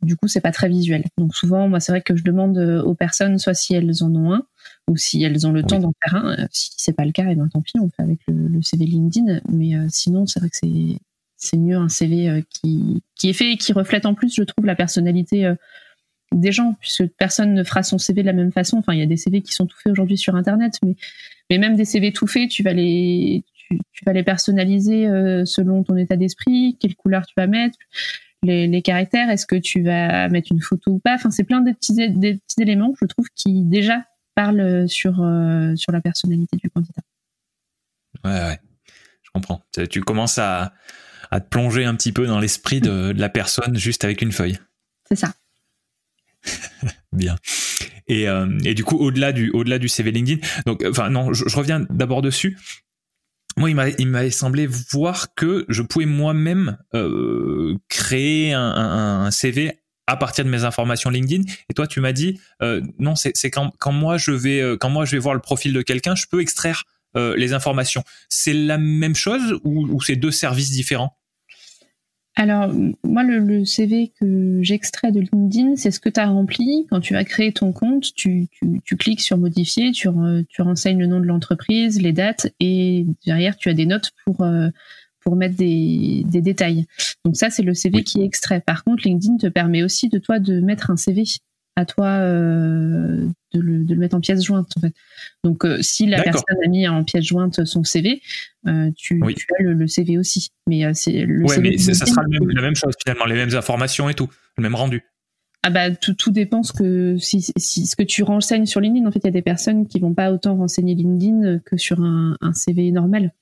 du coup c'est pas très visuel. Donc souvent moi c'est vrai que je demande aux personnes soit si elles en ont un ou si elles ont le temps d'en faire un. Si c'est pas le cas, et eh ben tant pis, on fait avec le, le CV LinkedIn. Mais sinon c'est vrai que c'est c'est mieux un CV euh, qui, qui est fait et qui reflète en plus, je trouve, la personnalité euh, des gens, puisque personne ne fera son CV de la même façon. Enfin, il y a des CV qui sont tout faits aujourd'hui sur Internet, mais, mais même des CV tout faits, tu vas les, tu, vas les personnaliser euh, selon ton état d'esprit, quelle couleur tu vas mettre, les, les caractères, est-ce que tu vas mettre une photo ou pas. Enfin, c'est plein de petits, des petits éléments, je trouve, qui déjà parlent sur, sur la personnalité du candidat. Ouais, ouais, je comprends. Tu commences à, à te plonger un petit peu dans l'esprit de, la personne juste avec une feuille. C'est ça. Bien. Et, euh, et, du coup, au-delà du, au-delà du CV LinkedIn, donc, enfin, non, je, reviens d'abord dessus. Moi, il m'avait semblé voir que je pouvais moi-même euh, créer un, un, CV à partir de mes informations LinkedIn. Et toi, tu m'as dit, euh, non, c'est quand, quand, moi je vais, quand moi je vais voir le profil de quelqu'un, je peux extraire les informations. C'est la même chose ou, ou c'est deux services différents? Alors, moi, le, CV que j'extrais de LinkedIn, c'est ce que tu as rempli. Quand tu vas créer ton compte, tu, cliques sur modifier, tu, tu, renseignes le nom de l'entreprise, les dates, et derrière, tu as des notes pour, euh, pour mettre des, détails. Donc ça, c'est le CV qui est extrait. Par contre, LinkedIn te permet aussi de toi de mettre un CV à toi euh, de, le, mettre en pièce jointe. En fait. Donc, euh, si la personne a mis en pièce jointe son CV, euh, tu, as le, CV aussi. Mais c'est le mais ça sera la même chose finalement, les mêmes informations et tout, le même rendu. Ah bah tout, tout dépend ce que si, si, ce que tu renseignes sur LinkedIn. En fait, il y a des personnes qui vont pas autant renseigner LinkedIn que sur un, un CV normal.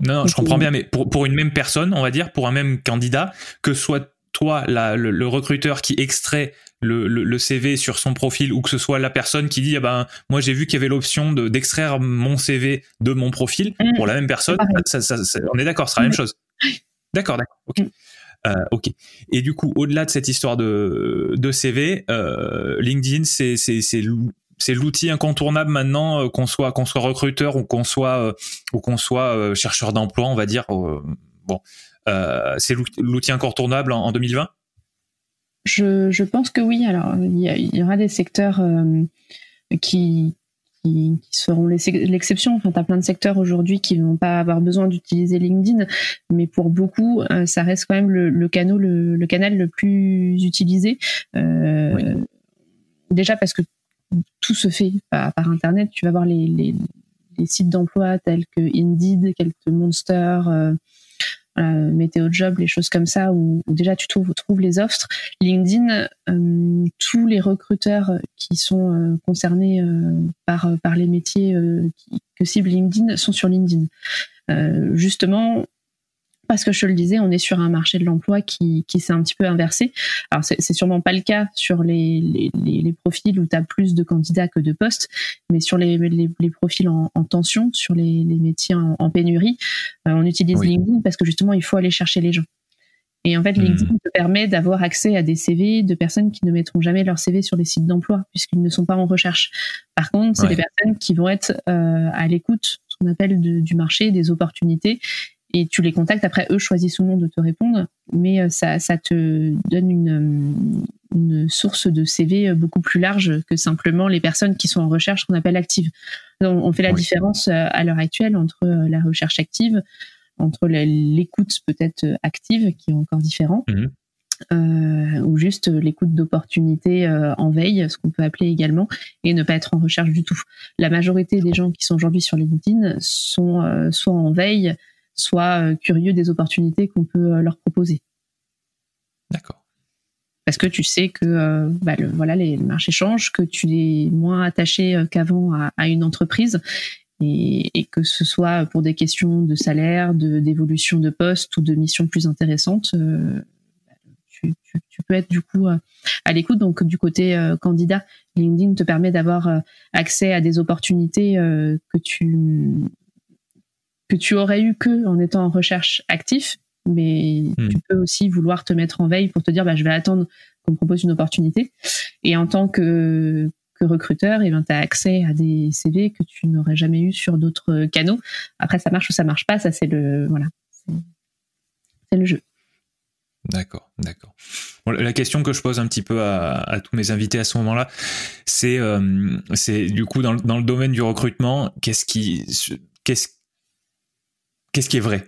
Non, je comprends bien, mais pour, pour une même personne, on va dire, pour un même candidat, que soit toi, le, recruteur qui extrait le, CV sur son profil ou que ce soit la personne qui dit ah ben moi j'ai vu qu'il y avait l'option de d'extraire mon CV de mon profil mm. pour la même personne. On est d'accord c'est la même chose. D'accord d'accord. Ok. Mm. euh, ok. Et du coup au-delà de cette histoire de, de CV euh, LinkedIn c'est c'est c'est l'outil incontournable maintenant euh, qu'on soit qu'on soit recruteur ou qu'on soit ou qu'on soit chercheur d'emploi on va dire bon euh, c'est l'outil incontournable en, 2020 je, je, pense que oui. Alors, il y, aura des secteurs euh, qui, qui, seront l'exception. Enfin, tu as plein de secteurs aujourd'hui qui vont pas avoir besoin d'utiliser LinkedIn, mais pour beaucoup, euh, ça reste quand même le, le, canal, le, canal le plus utilisé. Déjà parce que tout se fait par, Internet. Tu vas voir les, les, les sites d'emploi tels que Indeed, quelques Monster, euh, météo job, les choses comme ça, où, déjà tu trouves, trouves, les offres. LinkedIn, euh, tous les recruteurs qui sont euh, concernés par, par les métiers qui, que cible LinkedIn sont sur LinkedIn. justement, parce que je te le disais, on est sur un marché de l'emploi qui, qui s'est un petit peu inversé. Alors c'est, sûrement pas le cas sur les, les, les profils où tu as plus de candidats que de postes, mais sur les, les, profils en, en, tension, sur les, métiers en, pénurie, euh, on utilise LinkedIn parce que justement il faut aller chercher les gens. Et en fait, LinkedIn hmm. te permet d'avoir accès à des CV de personnes qui ne mettront jamais leur CV sur les sites d'emploi puisqu'ils ne sont pas en recherche. Par contre, c'est des personnes qui vont être euh, à l'écoute, ce qu'on appelle du marché, des opportunités et tu les contactes. Après, eux choisissent ou non de te répondre, mais euh, ça, ça te donne une, une, source de CV beaucoup plus large que simplement les personnes qui sont en recherche qu'on appelle active. Donc, on fait la différence euh, à l'heure actuelle entre euh, la recherche active, entre l'écoute peut-être active, qui est encore différent. Mhm. Euh, ou juste l'écoute d'opportunités en veille, ce qu'on peut appeler également, et ne pas être en recherche du tout. La majorité des gens qui sont aujourd'hui sur LinkedIn sont soit en veille, soit euh, curieux des opportunités qu'on peut euh, leur proposer. D'accord. Parce que tu sais que euh, bah, le, voilà, les, marchés changent, que tu es moins attaché qu'avant à, une entreprise et, que ce soit pour des questions de salaire, d'évolution de, poste ou de missions plus intéressantes, tu, peux être du coup à l'écoute. Donc du côté candidat, LinkedIn te permet d'avoir accès à des opportunités que tu que tu aurais eu que en étant en recherche actif, mais hmm. tu peux aussi vouloir te mettre en veille pour te dire bah, je vais attendre qu'on me propose une opportunité. Et en tant que, que recruteur, et eh ben, tu as accès à des CV que tu n'aurais jamais eu sur d'autres canaux. Après, ça marche ou ça marche pas, ça c'est le voilà, c'est le jeu. D'accord, d'accord. la question que je pose un petit peu à, tous mes invités à ce moment-là, c'est euh, c'est du coup dans, dans, le domaine du recrutement, qu'est-ce qui qu'est-ce qu'est-ce qui est vrai?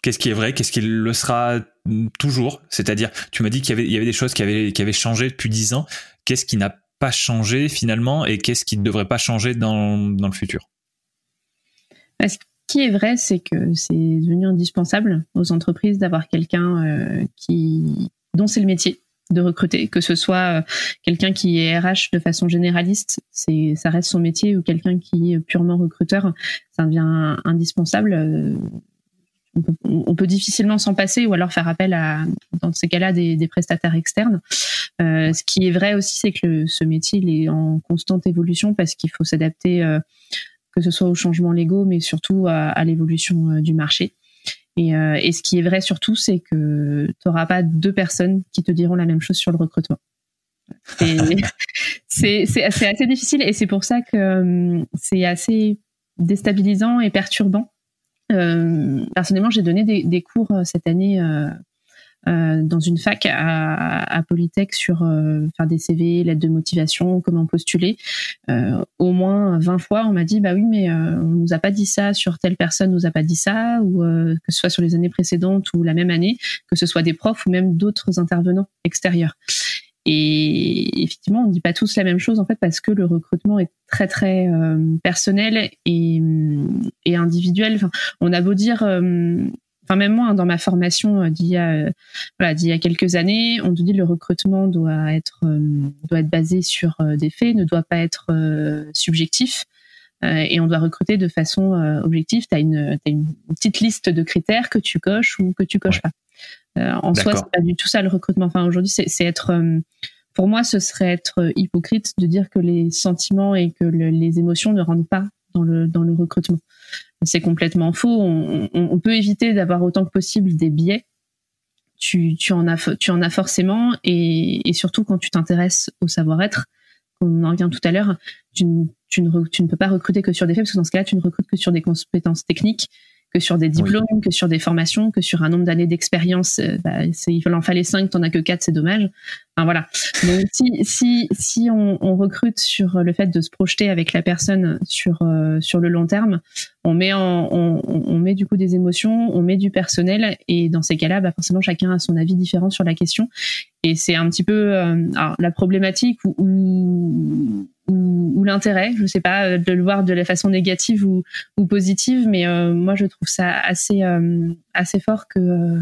Qu'est-ce qui est vrai? Qu'est-ce qui le sera toujours? C'est-à-dire, tu m'as dit qu'il y avait, des choses qui avaient, qui avaient changé depuis dix ans. Qu'est-ce qui n'a pas changé finalement? Et qu'est-ce qui ne devrait pas changer dans, le futur? Bah, Ce qui est vrai, c'est que c'est devenu indispensable aux entreprises d'avoir quelqu'un euh, qui dont c'est le métier de recruter, que ce soit euh, quelqu'un qui est RH de façon généraliste, c'est ça reste son métier, ou quelqu'un qui est purement recruteur, ça devient indispensable. Euh, on peut, difficilement s'en passer ou alors faire appel à, dans ces cas-là, des, prestataires externes. Euh, ce qui est vrai aussi, c'est que ce métier il est en constante évolution parce qu'il faut s'adapter, que ce soit aux changements légaux, mais surtout à l'évolution du marché. Euh, et, ce qui est vrai surtout, c'est que tu n'auras pas deux personnes qui te diront la même chose sur le recrutement. c'est assez, difficile et c'est pour ça que euh, c'est assez déstabilisant et perturbant. Euh, personnellement, j'ai donné des, cours cette année euh, dans une fac à, à Polytech sur euh, faire des CV, lettres de motivation, comment postuler. Euh, au moins 20 fois, on m'a dit bah oui, mais on nous a pas dit ça sur telle personne, nous a pas dit ça, ou que ce soit sur les années précédentes ou la même année, que ce soit des profs ou même d'autres intervenants extérieurs. Et effectivement, on ne dit pas tous la même chose en fait parce que le recrutement est très très personnel et, et individuel. Enfin, on a beau dire enfin même moi hein, dans ma formation euh, d'il y a euh, voilà d'il y a quelques années, on te dit le recrutement doit être euh, doit être basé sur des faits, ne doit pas être subjectif. et on doit recruter de façon objective. Tu as une, une petite liste de critères que tu coches ou que tu coches pas. en soi, c'est pas du tout ça le recrutement. Enfin, aujourd'hui, c'est être pour moi, ce serait être hypocrite de dire que les sentiments et que les émotions ne rentrent pas dans le, dans le recrutement c'est complètement faux. On, peut éviter d'avoir autant que possible des biais. Tu, en, as, tu en as forcément, et, surtout quand tu t'intéresses au savoir-être, on en revient tout à l'heure, tu, tu, ne, peux pas recruter que sur des faits, parce que dans ce cas-là, tu ne recrutes que sur des compétences techniques, que sur des diplômes, que sur des formations, que sur un nombre d'années d'expérience. Euh, bah, il en fallait cinq, t'en as que quatre, c'est dommage. Enfin, voilà. Donc si si si on, on, recrute sur le fait de se projeter avec la personne sur euh, sur le long terme, on met en, on, on, met du coup des émotions, on met du personnel et dans ces cas-là, bah forcément chacun a son avis différent sur la question et c'est un petit peu euh, alors, la problématique où, où, ou, l'intérêt, je sais pas, de le voir de la façon négative ou, ou positive, mais euh, moi je trouve ça assez assez fort que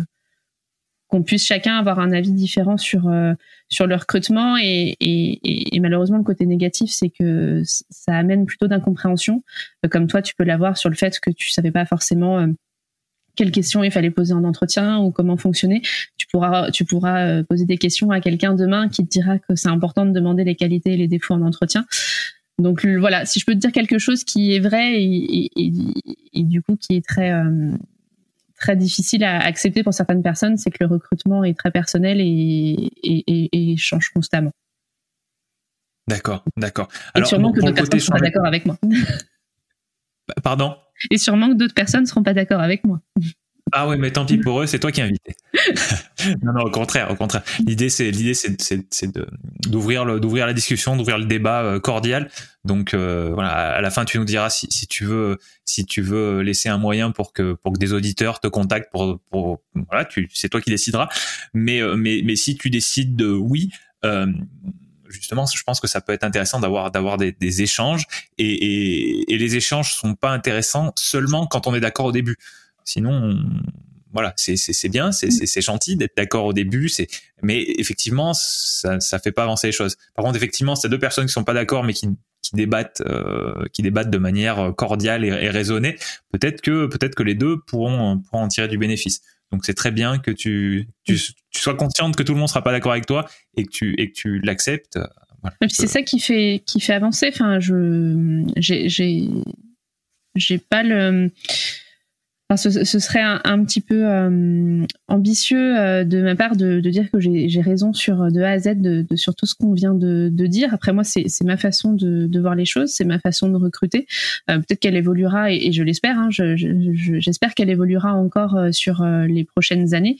qu'on puisse chacun avoir un avis différent sur euh, sur le recrutement. Et, et, et, malheureusement le côté négatif c'est que ça amène plutôt d'incompréhension. Euh, comme toi tu peux l'avoir sur le fait que tu savais pas forcément euh, quelles questions il fallait poser en entretien ou comment fonctionner. Tu pourras, tu pourras euh, poser des questions à quelqu'un demain qui te dira que c'est important de demander les qualités et les défauts en entretien. Donc voilà, si je peux te dire quelque chose qui est vrai et, du coup qui est très euh, très difficile à accepter pour certaines personnes, c'est que le recrutement est très personnel et, change constamment. D'accord, d'accord. Et sûrement que d'autres personnes pas d'accord avec moi. Pardon? Et sûrement que d'autres personnes ne seront pas d'accord avec moi. Ah oui, mais tant pis pour eux, c'est toi qui es invité. non, non, au contraire, au contraire. L'idée, c'est l'idée, c'est, d'ouvrir le, d'ouvrir la discussion, d'ouvrir le débat euh, cordial. Donc euh, voilà, à la fin, tu nous diras si, si tu veux, si tu veux laisser un moyen pour que pour que des auditeurs te contactent pour, pour voilà, c'est toi qui décideras. Mais euh, mais mais si tu décides de oui. Justement, je pense que ça peut être intéressant d'avoir d'avoir des, échanges et, les échanges sont pas intéressants seulement quand on est d'accord au début. Sinon, voilà, c'est bien, c'est gentil d'être d'accord au début, c'est mais effectivement ça ça fait pas avancer les choses. Par contre, effectivement, c'est deux personnes qui sont pas d'accord mais qui qui débattent euh, qui débattent de manière cordiale et, et raisonnée, peut-être que peut-être que les deux pourront pourront en tirer du bénéfice. Donc c'est très bien que tu, tu, sois consciente que tout le monde sera pas d'accord avec toi et que tu et que tu l'acceptes. C'est ça qui fait qui fait avancer. Enfin, je j'ai j'ai pas le ce, serait un, petit peu euh, ambitieux euh, de ma part de, dire que j'ai raison sur de A à Z de, sur tout ce qu'on vient de, dire. Après moi, c'est ma façon de, voir les choses, c'est ma façon de recruter. Euh, peut-être qu'elle évoluera et, je l'espère. Hein, j'espère qu'elle évoluera encore sur les prochaines années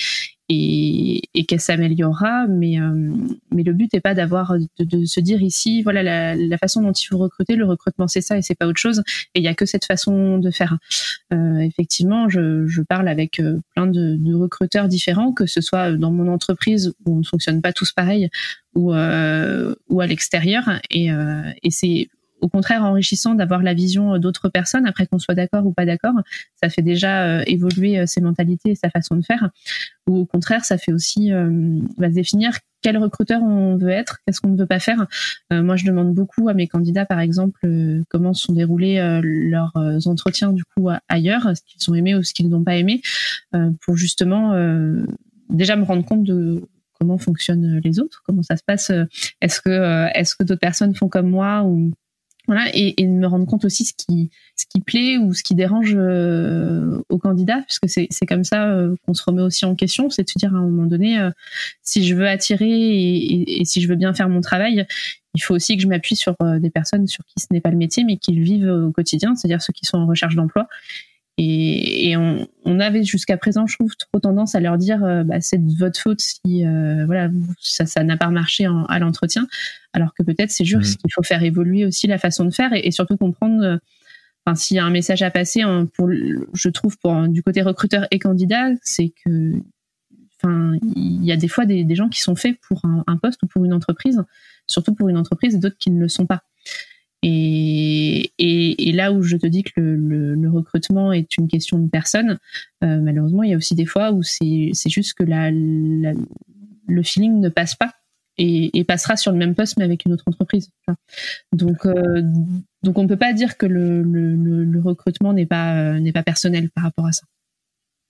et, et qu'elle s'améliorera. Mais, euh, mais le but n'est pas d'avoir de, de, se dire ici, voilà la, la, façon dont il faut recruter. Le recrutement, c'est ça et c'est pas autre chose. Et il y a que cette façon de faire. Euh, effectivement, je, je, parle avec euh, plein de, de, recruteurs différents, que ce soit dans mon entreprise où on ne fonctionne pas tous pareil ou, euh, ou à l'extérieur. Et, euh, et c'est au contraire enrichissant d'avoir la vision d'autres personnes, après qu'on soit d'accord ou pas d'accord. Ça fait déjà euh, évoluer euh, ses mentalités et sa façon de faire. Ou au contraire, ça fait aussi euh, va définir quel recruteur on veut être, qu'est-ce qu'on ne veut pas faire. moi, je demande beaucoup à mes candidats, par exemple, comment se sont déroulés leurs entretiens du coup ailleurs, ce qu'ils ont aimé ou ce qu'ils n'ont pas aimé, pour justement déjà me rendre compte de comment fonctionnent les autres, comment ça se passe. Est-ce que est-ce que d'autres personnes font comme moi ou voilà, et, et, me rendre compte aussi ce qui, ce qui plaît ou ce qui dérange euh, aux candidats, puisque c'est, c'est comme ça euh, qu'on se remet aussi en question, c'est de se dire à un moment donné, euh, si je veux attirer et, et, si je veux bien faire mon travail, il faut aussi que je m'appuie sur des personnes sur qui ce n'est pas le métier, mais qui le vivent au quotidien, c'est-à-dire ceux qui sont en recherche d'emploi. Et, et on, on, avait jusqu'à présent, je trouve, trop tendance à leur dire euh, bah, c'est de votre faute si euh, voilà ça ça n'a pas marché à l'entretien, alors que peut-être c'est juste mmh. qu'il faut faire évoluer aussi la façon de faire et, et surtout comprendre. Euh, enfin, s'il y a un message à passer, hein, pour, je trouve, pour du côté recruteur et candidat, c'est que, enfin, il y a des fois des, des gens qui sont faits pour un, un, poste ou pour une entreprise, surtout pour une entreprise, et d'autres qui ne le sont pas. Et, là où je te dis que le, recrutement est une question de personne, euh, malheureusement, il y a aussi des fois où c'est juste que le feeling ne passe pas et, passera sur le même poste mais avec une autre entreprise. Donc, euh, donc on peut pas dire que le, recrutement n'est pas euh, pas personnel par rapport à ça.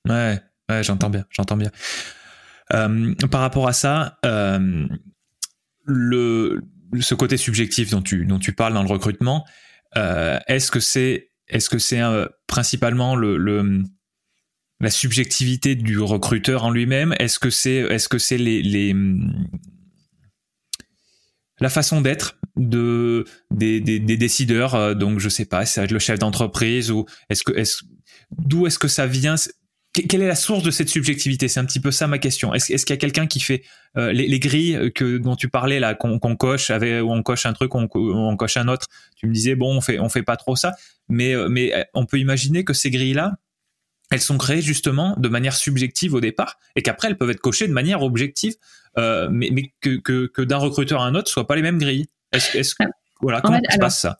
Ouais, ouais j'entends bien, j'entends bien. Par rapport à ça, le ce côté subjectif dont tu, dont tu parles dans le recrutement, euh, est-ce que c'est est-ce que c'est euh, principalement le, la subjectivité du recruteur en lui-même? Est-ce que c'est est-ce que c'est les, les la façon d'être de des, des, des décideurs euh, donc je sais pas c'est le chef d'entreprise ou est-ce que est-ce d'où est-ce que ça vient? Quelle est la source de cette subjectivité? C'est un petit peu ça ma question. Est-ce, qu'il y a quelqu'un qui fait euh, les, les, grilles que dont tu parlais là, qu'on, coche, avec, où on coche un truc, on, on, coche un autre? Tu me disais bon, on fait on fait pas trop ça, mais euh, mais euh, on peut imaginer que ces grilles là, elles sont créées justement de manière subjective au départ, et qu'après elles peuvent être cochées de manière objective, euh, mais mais que, que, que d'un recruteur à un autre soient pas les mêmes grilles. Est-ce, est-ce ah, voilà comment se passe ça?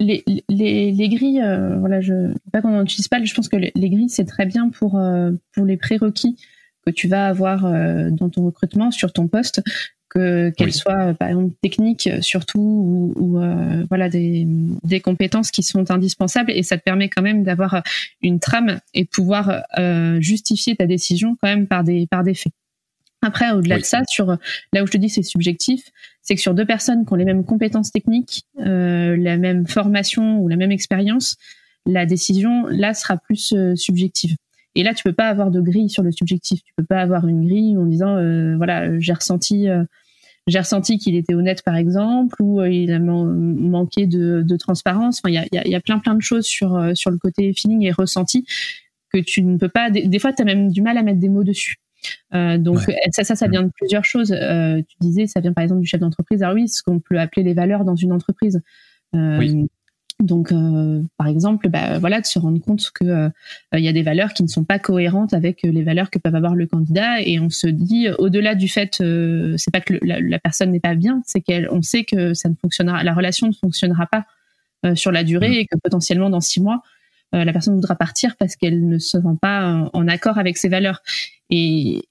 Les, les, les, grilles, euh, voilà, je pas qu'on n'utilise pas, je pense que les, grilles c'est très bien pour euh, pour les prérequis que tu vas avoir euh, dans ton recrutement sur ton poste. que qu'elles soient par exemple techniques surtout ou, voilà des, des compétences qui sont indispensables et ça te permet quand même d'avoir une trame et de pouvoir justifier ta décision quand même par des par des faits. Après, au-delà de ça, sur là où je te dis c'est subjectif, c'est que sur deux personnes qui ont les mêmes compétences techniques, euh, la même formation ou la même expérience, la décision là sera plus euh, subjective. Et là, tu peux pas avoir de grille sur le subjectif. Tu peux pas avoir une grille en disant euh, voilà, j'ai ressenti j'ai ressenti qu'il était honnête par exemple ou il a manqué de, de transparence. Enfin, il y a, y, a, y a, plein plein de choses sur sur le côté feeling et ressenti que tu ne peux pas. Des, des fois, tu as même du mal à mettre des mots dessus. Euh, donc ça, ça, ça vient de plusieurs choses. Euh, tu disais, ça vient par exemple du chef d'entreprise. Alors oui, ce qu'on peut appeler les valeurs dans une entreprise. Euh, oui. Donc, par exemple, bah, voilà, de se rendre compte que il y a des valeurs qui ne sont pas cohérentes avec les valeurs que peut avoir le candidat, et on se dit, au-delà du fait, c'est pas que la, la, personne n'est pas bien, c'est qu'on sait que ça ne fonctionnera, la relation ne fonctionnera pas sur la durée, mm. et que potentiellement dans six mois, la personne voudra partir parce qu'elle ne se sent pas en accord avec ses valeurs. Et,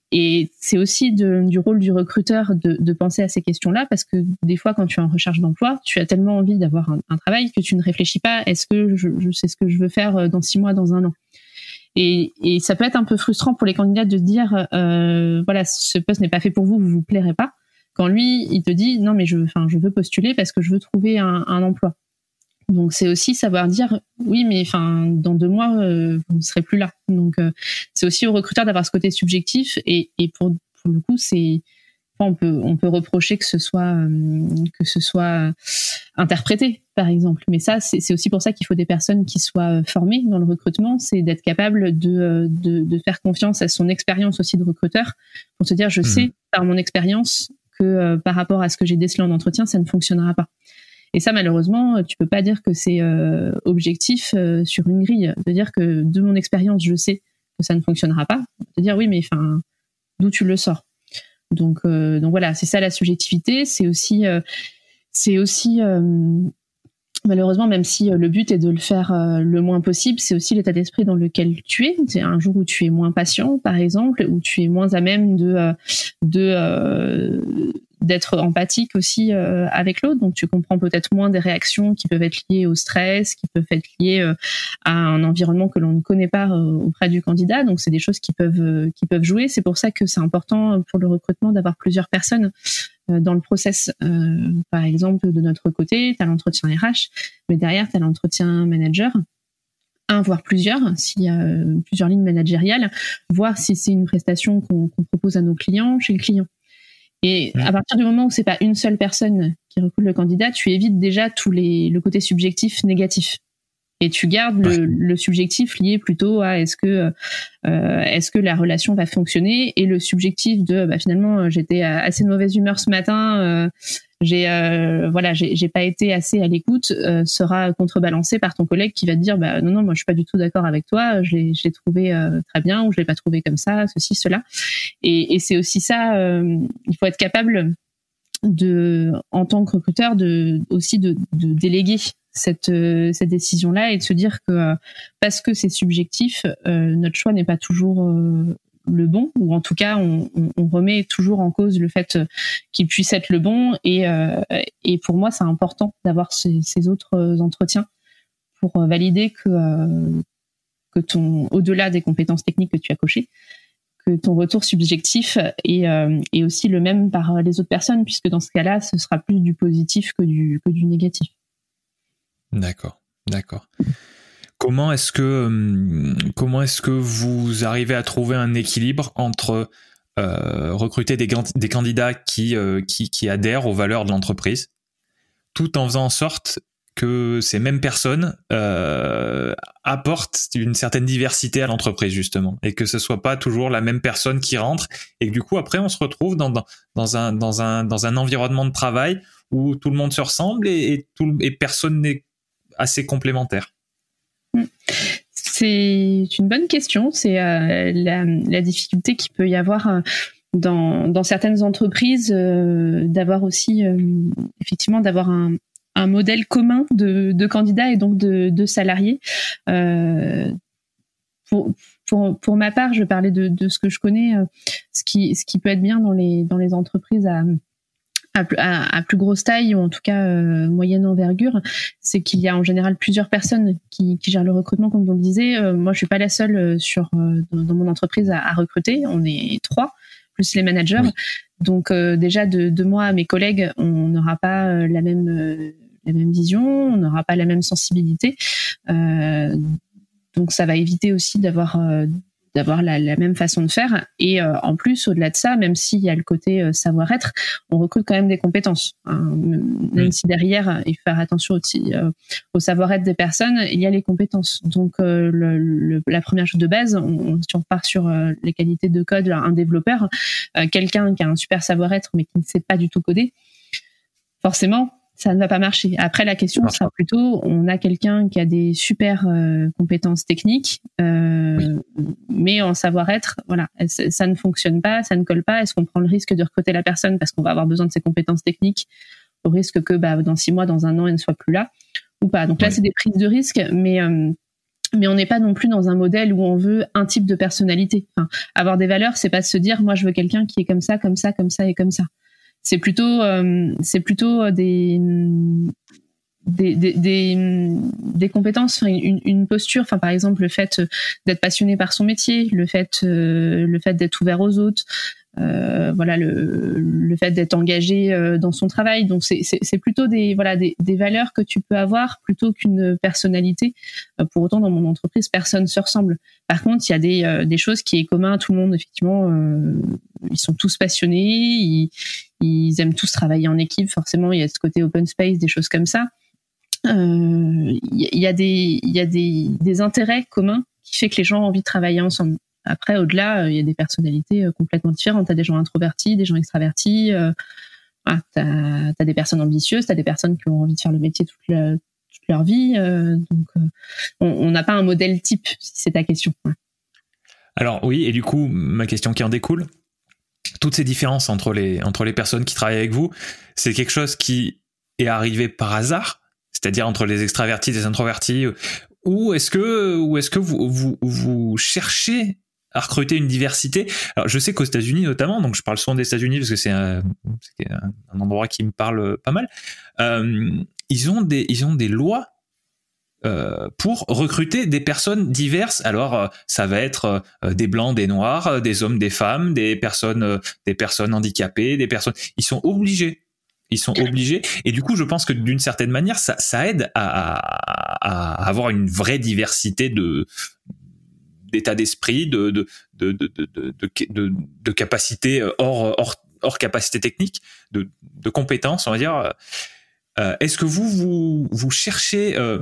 c'est aussi du rôle du recruteur de, penser à ces questions-là, parce que des fois, quand tu es en recherche d'emploi, tu as tellement envie d'avoir un, travail que tu ne réfléchis pas, est-ce que je, sais ce que je veux faire euh, dans six mois, dans un an? Et, ça peut être un peu frustrant pour les candidats de dire, euh, voilà, ce poste n'est pas fait pour vous, vous vous plairez pas. Quand lui, il te dit, non, mais je, je veux postuler parce que je veux trouver un emploi. Donc c'est aussi savoir dire oui, mais enfin dans deux mois euh, vous ne serez plus là. Donc euh, c'est aussi au recruteur d'avoir ce côté subjectif et, et pour, pour le coup c'est on peut on peut reprocher que ce soit euh, que ce soit interprété par exemple. Mais ça c'est aussi pour ça qu'il faut des personnes qui soient formées dans le recrutement, c'est d'être capable de, de, de faire confiance à son expérience aussi de recruteur pour se dire je mmh. sais par mon expérience que par rapport à ce que j'ai décelé en entretien ça ne fonctionnera pas. Et ça, malheureusement, tu peux pas dire que c'est euh, objectif euh, sur une grille. De dire que de mon expérience, je sais que ça ne fonctionnera pas. De dire oui, mais enfin, d'où tu le sors? Donc, euh, donc voilà, c'est ça la subjectivité. C'est aussi, c'est aussi malheureusement, même si le but est de le faire le moins possible, c'est aussi l'état d'esprit dans lequel tu es. C'est un jour où tu es moins patient, par exemple, où tu es moins à même de de d'être empathique aussi euh, avec l'autre. Donc tu comprends peut-être moins des réactions qui peuvent être liées au stress, qui peuvent être liées euh, à un environnement que l'on ne connaît pas euh, auprès du candidat. Donc c'est des choses qui peuvent qui peuvent jouer. C'est pour ça que c'est important pour le recrutement d'avoir plusieurs personnes dans le process. par exemple, de notre côté, tu as l'entretien RH, mais derrière, tu as l'entretien manager un voire plusieurs, s'il y a plusieurs lignes managériales, voir si c'est une prestation qu'on propose à nos clients chez le client. Et à partir du moment où c'est pas une seule personne qui recrute le candidat, tu évites déjà tous les le côté subjectif négatif. Et tu gardes le, le, subjectif lié plutôt à est-ce que euh, est-ce que la relation va fonctionner. Et le subjectif de bah, finalement j'étais assez de mauvaise humeur ce matin euh, j'ai euh, voilà j'ai pas été assez à l'écoute euh, sera contrebalancé par ton collègue qui va te dire bah non non moi je suis pas du tout d'accord avec toi je l'ai trouvé euh, très bien ou je l'ai pas trouvé comme ça ceci cela. Et, et c'est aussi ça il faut être capable de en tant que recruteur de aussi de, de déléguer cette cette décision là et de se dire que parce que c'est subjectif notre choix n'est pas toujours le bon, ou en tout cas, on, remet toujours en cause le fait qu'il puisse être le bon. Et, euh, et pour moi, c'est important d'avoir ces, autres entretiens pour valider que, euh, ton, au-delà des compétences techniques que tu as cochées, que ton retour subjectif est, euh, est aussi le même par les autres personnes, puisque dans ce cas-là, ce sera plus du positif que du, que du négatif. D'accord, d'accord. Comment est-ce que hum, comment est-ce que vous arrivez à trouver un équilibre entre euh, recruter des, candidats qui, euh, qui, qui adhèrent aux valeurs de l'entreprise, tout en faisant en sorte que ces mêmes personnes euh, apportent une certaine diversité à l'entreprise justement et que ce soit pas toujours la même personne qui rentre et que du coup après on se retrouve dans, dans, un dans un dans un environnement de travail où tout le monde se ressemble et tout et personne n'est assez complémentaire. C'est une bonne question. C'est euh, la, difficulté qu'il peut y avoir euh, dans, certaines entreprises euh, d'avoir aussi effectivement d'avoir un, modèle commun de, candidats et donc de, salariés. Pour, ma part, je parlais de, ce que je connais, ce qui, ce qui peut être bien dans les, dans les entreprises à, à, plus grosse taille ou en tout cas euh, moyenne envergure, c'est qu'il y a en général plusieurs personnes qui, gèrent le recrutement, comme vous le disiez. Euh, moi, je suis pas la seule euh, sur dans, mon entreprise à, recruter. On est trois plus les managers. Donc déjà de, de, moi à mes collègues, on n'aura pas la même la même vision, on n'aura pas la même sensibilité. donc ça va éviter aussi d'avoir d'avoir la, même façon de faire. Et euh, en plus, au-delà de ça, même s'il y a le côté euh, savoir-être, on recrute quand même des compétences. Hein. Même si derrière, il faut faire attention aussi euh, au savoir-être des personnes, il y a les compétences. Donc le, la première chose de base, on, si on part sur les qualités de code, un développeur, quelqu'un qui a un super savoir-être mais qui ne sait pas du tout coder, forcément, ça ne va pas marcher. Après, la question sera plutôt, on a quelqu'un qui a des super euh, compétences techniques, euh, mais en savoir-être, voilà, ça ne fonctionne pas, ça ne colle pas. Est-ce qu'on prend le risque de recruter la personne parce qu'on va avoir besoin de ses compétences techniques au risque que bah, dans six mois, dans un an, elle ne soit plus là ou pas? Donc là, c'est des prises de risque, mais euh, mais on n'est pas non plus dans un modèle où on veut un type de personnalité. Enfin, avoir des valeurs, c'est pas se dire, moi, je veux quelqu'un qui est comme ça, comme ça, comme ça et comme ça c'est plutôt euh, c'est plutôt euh, des des, des, compétences, une, une, posture, enfin par exemple le fait d'être passionné par son métier, le fait euh, le fait d'être ouvert aux autres, euh, voilà le, le fait d'être engagé euh, dans son travail. Donc c'est plutôt des voilà des, des, valeurs que tu peux avoir plutôt qu'une personnalité. Euh, pour autant, dans mon entreprise, personne se ressemble. Par contre, il y a des, des choses qui est commun à tout le monde. Effectivement, ils sont tous passionnés, ils, ils aiment tous travailler en équipe. Forcément, il y a ce côté open space, des choses comme ça. Il y, a des il y a des, des intérêts communs qui fait que les gens ont envie de travailler ensemble. Après, au-delà, euh, il y a des personnalités euh, complètement différentes. Tu as des gens introvertis, des gens extravertis. Euh, ah, tu as, des personnes ambitieuses, tu des personnes qui ont envie de faire le métier toute, leur vie. donc, on n'a pas un modèle type, si c'est ta question. Alors oui, et du coup, ma question qui en découle, toutes ces différences entre les, entre les personnes qui travaillent avec vous, c'est quelque chose qui est arrivé par hasard, c'est-à-dire entre les extravertis les introvertis, ou est-ce que, ou est-ce que vous, vous, vous cherchez à recruter une diversité. Alors, je sais qu'aux États-Unis notamment, donc je parle souvent des États-Unis parce que c'est un, un, endroit qui me parle pas mal. Euh, ils ont des ils ont des lois euh, pour recruter des personnes diverses. Alors, euh, ça va être euh, des blancs, des noirs, des hommes, des femmes, des personnes, des personnes handicapées, des personnes. Ils sont obligés. Ils sont obligés. Et du coup, je pense que d'une certaine manière, ça, aide à, avoir une vraie diversité de, d'état d'esprit, de, de, de, de, de, capacité euh, hors, hors, hors capacité technique, de, de compétences, on va dire. Euh, est-ce que vous, vous, vous cherchez euh,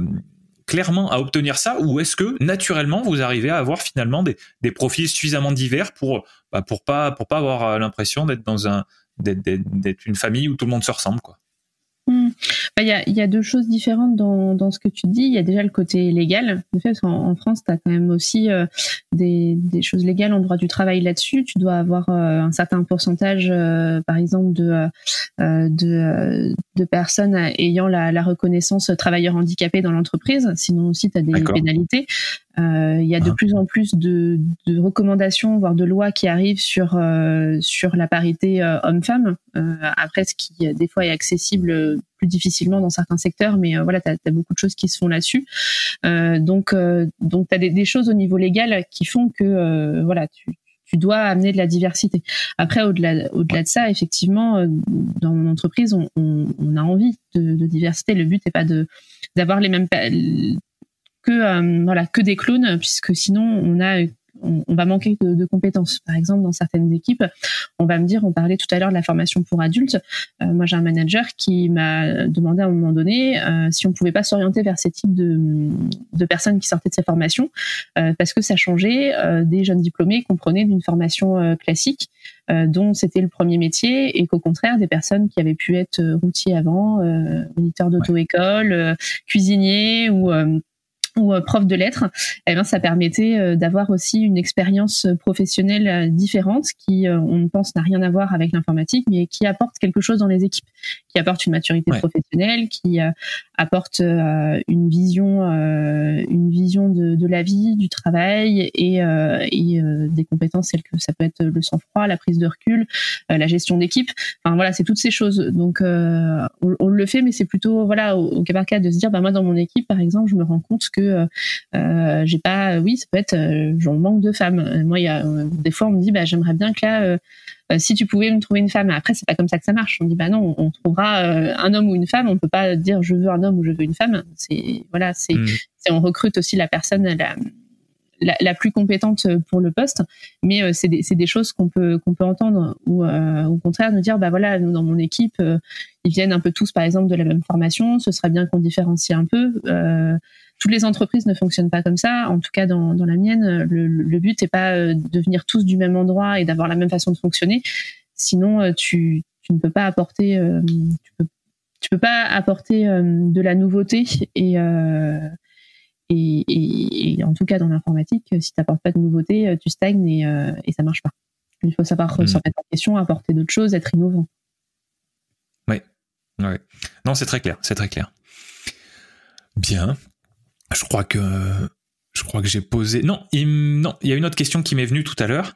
clairement à obtenir ça ou est-ce que naturellement vous arrivez à avoir finalement des, des profils suffisamment divers pour, bah, pour pas, pour pas avoir l'impression d'être dans un, d'être une famille où tout le monde se ressemble, quoi? Hmm. Bah, il y, a, y, a, deux choses différentes dans, dans, ce que tu dis. Il y a déjà le côté légal. En fait, en, France, tu as quand même aussi euh, des, des, choses légales en droit du travail là-dessus. Tu dois avoir euh, un certain pourcentage, euh, par exemple, de, de, de, personnes ayant la, la reconnaissance travailleur handicapé dans l'entreprise. Sinon aussi, tu as des pénalité. Euh, il y a de ah. plus en plus de, de, recommandations, voire de lois qui arrivent sur euh, sur la parité euh, homme-femme. après, ce qui des fois est accessible plus difficilement dans certains secteurs, mais voilà, tu as, beaucoup de choses qui se font là-dessus. donc donc tu as des, des, choses au niveau légal qui font que voilà, tu, tu dois amener de la diversité. Après, au-delà au-delà de ça, effectivement, dans mon entreprise, on, on, on a envie de, de, diversité. Le but n'est pas de d'avoir les mêmes que euh, voilà que des clones puisque sinon on a on, va manquer de, compétences. Par exemple, dans certaines équipes, on va me dire, on parlait tout à l'heure de la formation pour adultes. Euh, moi, j'ai un manager qui m'a demandé à un moment donné euh, si on pouvait pas s'orienter vers ces types de, de personnes qui sortaient de ces formations, parce que ça changeait. des jeunes diplômés comprenaient d'une formation classique, dont c'était le premier métier, et qu'au contraire, des personnes qui avaient pu être routiers avant, moniteurs d'auto-école, cuisiniers ou ou euh, prof de lettres, eh bien, ça permettait euh, d'avoir aussi une expérience professionnelle euh, différente qui, on pense, n'a rien à voir avec l'informatique, mais qui apporte quelque chose dans les équipes, qui apporte une maturité professionnelle, qui apporte une vision, une vision de, de, la vie, du travail et, et des compétences telles que ça peut être le sang-froid, la prise de recul, la gestion d'équipe. Enfin voilà, c'est toutes ces choses. Donc on, on, le fait, mais c'est plutôt voilà au, au, cas par cas de se dire bah moi dans mon équipe par exemple, je me rends compte que j'ai pas, oui, ça peut être j'en manque de femmes. Moi il y a des fois on me dit bah j'aimerais bien que là euh, si tu pouvais me trouver une femme. Après, c'est pas comme ça que ça marche. On dit bah non, on, trouvera euh, un homme ou une femme. On peut pas dire je veux un homme ou je veux une femme. C'est voilà, c'est mm. on recrute aussi la personne la, la, la, plus compétente pour le poste, mais euh, c'est des, des, choses qu'on peut qu'on peut entendre ou au contraire nous dire bah voilà nous dans mon équipe ils viennent un peu tous par exemple de la même formation, ce serait bien qu'on différencie un peu. Euh, toutes les entreprises ne fonctionnent pas comme ça. En tout cas, dans, dans la mienne, le, le but n'est pas euh, de venir tous du même endroit et d'avoir la même façon de fonctionner. Sinon, euh, tu, tu ne peux pas apporter, euh, tu peux, tu peux pas apporter de la nouveauté et, et, et, en tout cas dans l'informatique, si tu n'apportes pas de nouveauté, tu stagnes et, et ça marche pas. Il faut savoir mmh. se remettre en question, apporter d'autres choses, être innovant. Oui, ouais. Non, c'est très clair, c'est très clair. Bien. Je crois que je crois que j'ai posé. Non, il... non, y a une autre question qui m'est venue tout à l'heure.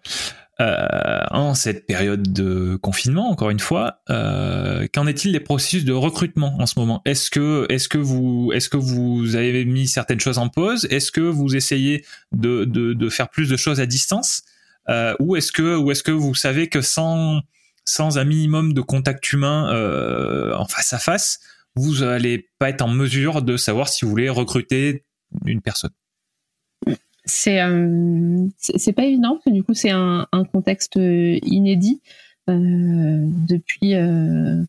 Euh, en cette période de confinement, encore une fois, euh, qu'en est-il des processus de recrutement en ce moment? Est-ce que, est-ce que vous, est-ce que vous avez mis certaines choses en pause? Est-ce que vous essayez de, de, de, faire plus de choses à distance? Euh, Ou est-ce que, ou est-ce que vous savez que sans, sans un minimum de contact humain en face à face, vous allez pas être en mesure de savoir si vous voulez recruter une personne. C'est euh, pas évident du coup c'est un, contexte inédit euh, depuis. Euh,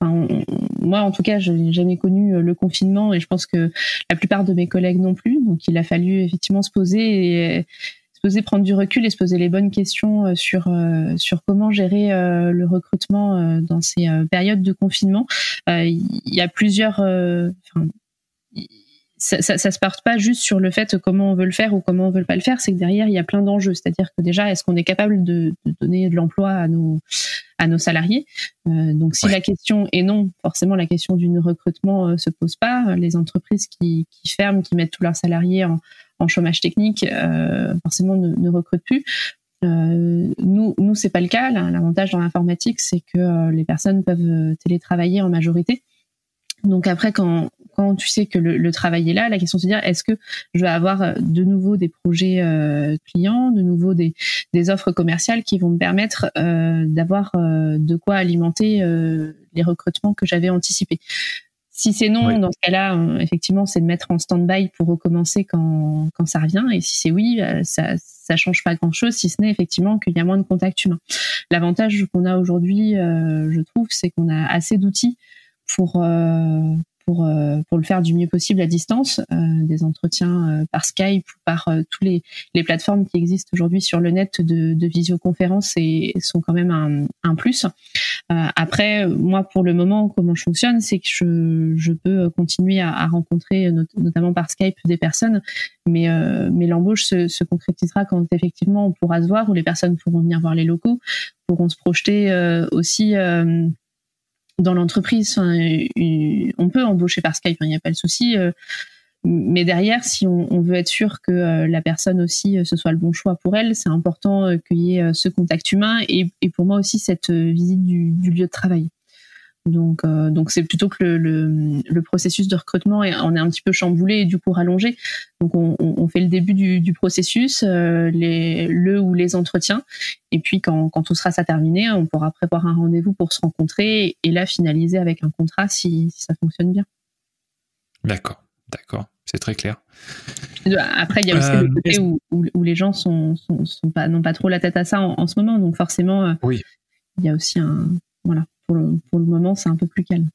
enfin, moi en tout cas je n'ai jamais connu le confinement et je pense que la plupart de mes collègues non plus. Donc il a fallu effectivement se poser poser prendre du recul et se poser les bonnes questions sur sur comment gérer le recrutement dans ces périodes de confinement. Il y a plusieurs ça, ça, ça, se part pas juste sur le fait comment on veut le faire ou comment on veut pas le faire, c'est que derrière il y a plein d'enjeux. C'est-à-dire que déjà, est-ce qu'on est capable de, de, donner de l'emploi à nos à nos salariés? Euh, Donc si la question est non, forcément la question du recrutement euh, se pose pas. Les entreprises qui, qui, ferment, qui mettent tous leurs salariés en, en chômage technique, euh, forcément ne, ne, recrutent plus. Euh, nous, nous c'est pas le cas. L'avantage dans l'informatique, c'est que les personnes peuvent télétravailler en majorité. Donc après, quand, quand tu sais que le, travail est là, la question c'est de dire est-ce que je vais avoir euh, de nouveau des projets euh, clients, de nouveau des, des, offres commerciales qui vont me permettre euh, d'avoir de quoi alimenter les recrutements que j'avais anticipés? Si c'est non, dans ce cas-là, effectivement, c'est de mettre en stand-by pour recommencer quand, quand ça revient. Et si c'est oui, ça ça change pas grand-chose, si ce n'est effectivement qu'il y a moins de contact humain. L'avantage qu'on a aujourd'hui, je trouve, c'est qu'on a assez d'outils pour pour euh, pour le faire du mieux possible à distance, euh, des entretiens euh, par Skype ou par tous les les plateformes qui existent aujourd'hui sur le net de, de visioconférence et sont quand même un, un plus. après, moi pour le moment, comment je fonctionne, c'est que je je peux continuer à, à rencontrer notamment par Skype des personnes, mais mais l'embauche se, se concrétisera quand effectivement on pourra se voir ou les personnes pourront venir voir les locaux, pourront se projeter aussi dans l'entreprise, on peut embaucher par Skype, il n'y a pas de souci. Euh, mais derrière, si on, veut être sûr que euh, la personne aussi, euh, ce soit le bon choix pour elle, c'est important qu'il y ait ce contact humain et, pour moi aussi cette visite du lieu de travail. Donc, euh, donc c'est plutôt que le, le, le, processus de recrutement est, on est un petit peu chamboulé et du coup rallongé. Donc, on, on fait le début du, du processus, euh, les, le ou les entretiens, et puis quand, quand tout sera ça terminé, on pourra prévoir un rendez-vous pour se rencontrer et là finaliser avec un contrat si, si ça fonctionne bien. D'accord, d'accord, c'est très clair. Après, il y a aussi le euh, côté où, où, les gens sont, sont, sont, pas n'ont pas trop la tête à ça en, en ce moment, donc forcément, oui. il y a aussi un voilà pour le, pour le moment, c'est un peu plus calme.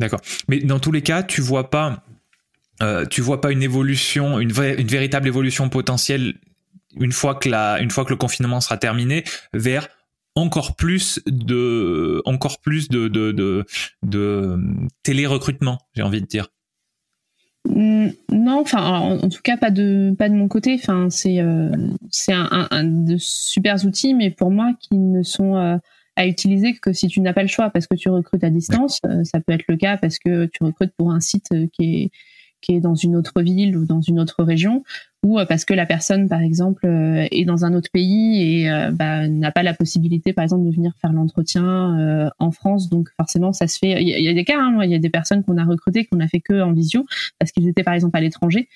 D'accord. Mais dans tous les cas, tu vois pas, euh, tu vois pas une évolution, une, une véritable évolution potentielle une fois que la, une fois que le confinement sera terminé, vers encore plus de, encore plus de, de, de, de télé-recrutement, j'ai envie de dire. Mm, non, enfin, en, tout cas, pas de, pas de mon côté. Enfin, c'est, euh, c'est un, un, de super outils, mais pour moi, qui ne sont euh, à utiliser que si tu n'as pas le choix parce que tu recrutes à distance. ça peut être le cas parce que tu recrutes pour un site qui est qui est dans une autre ville ou dans une autre région, ou parce que la personne, par exemple, est dans un autre pays et bah, n'a pas la possibilité, par exemple, de venir faire l'entretien en France. Donc forcément, ça se fait. Il y, a des cas, hein, il y a des personnes qu'on a recrutées qu'on a fait que en visio parce qu'ils étaient, par exemple, à l'étranger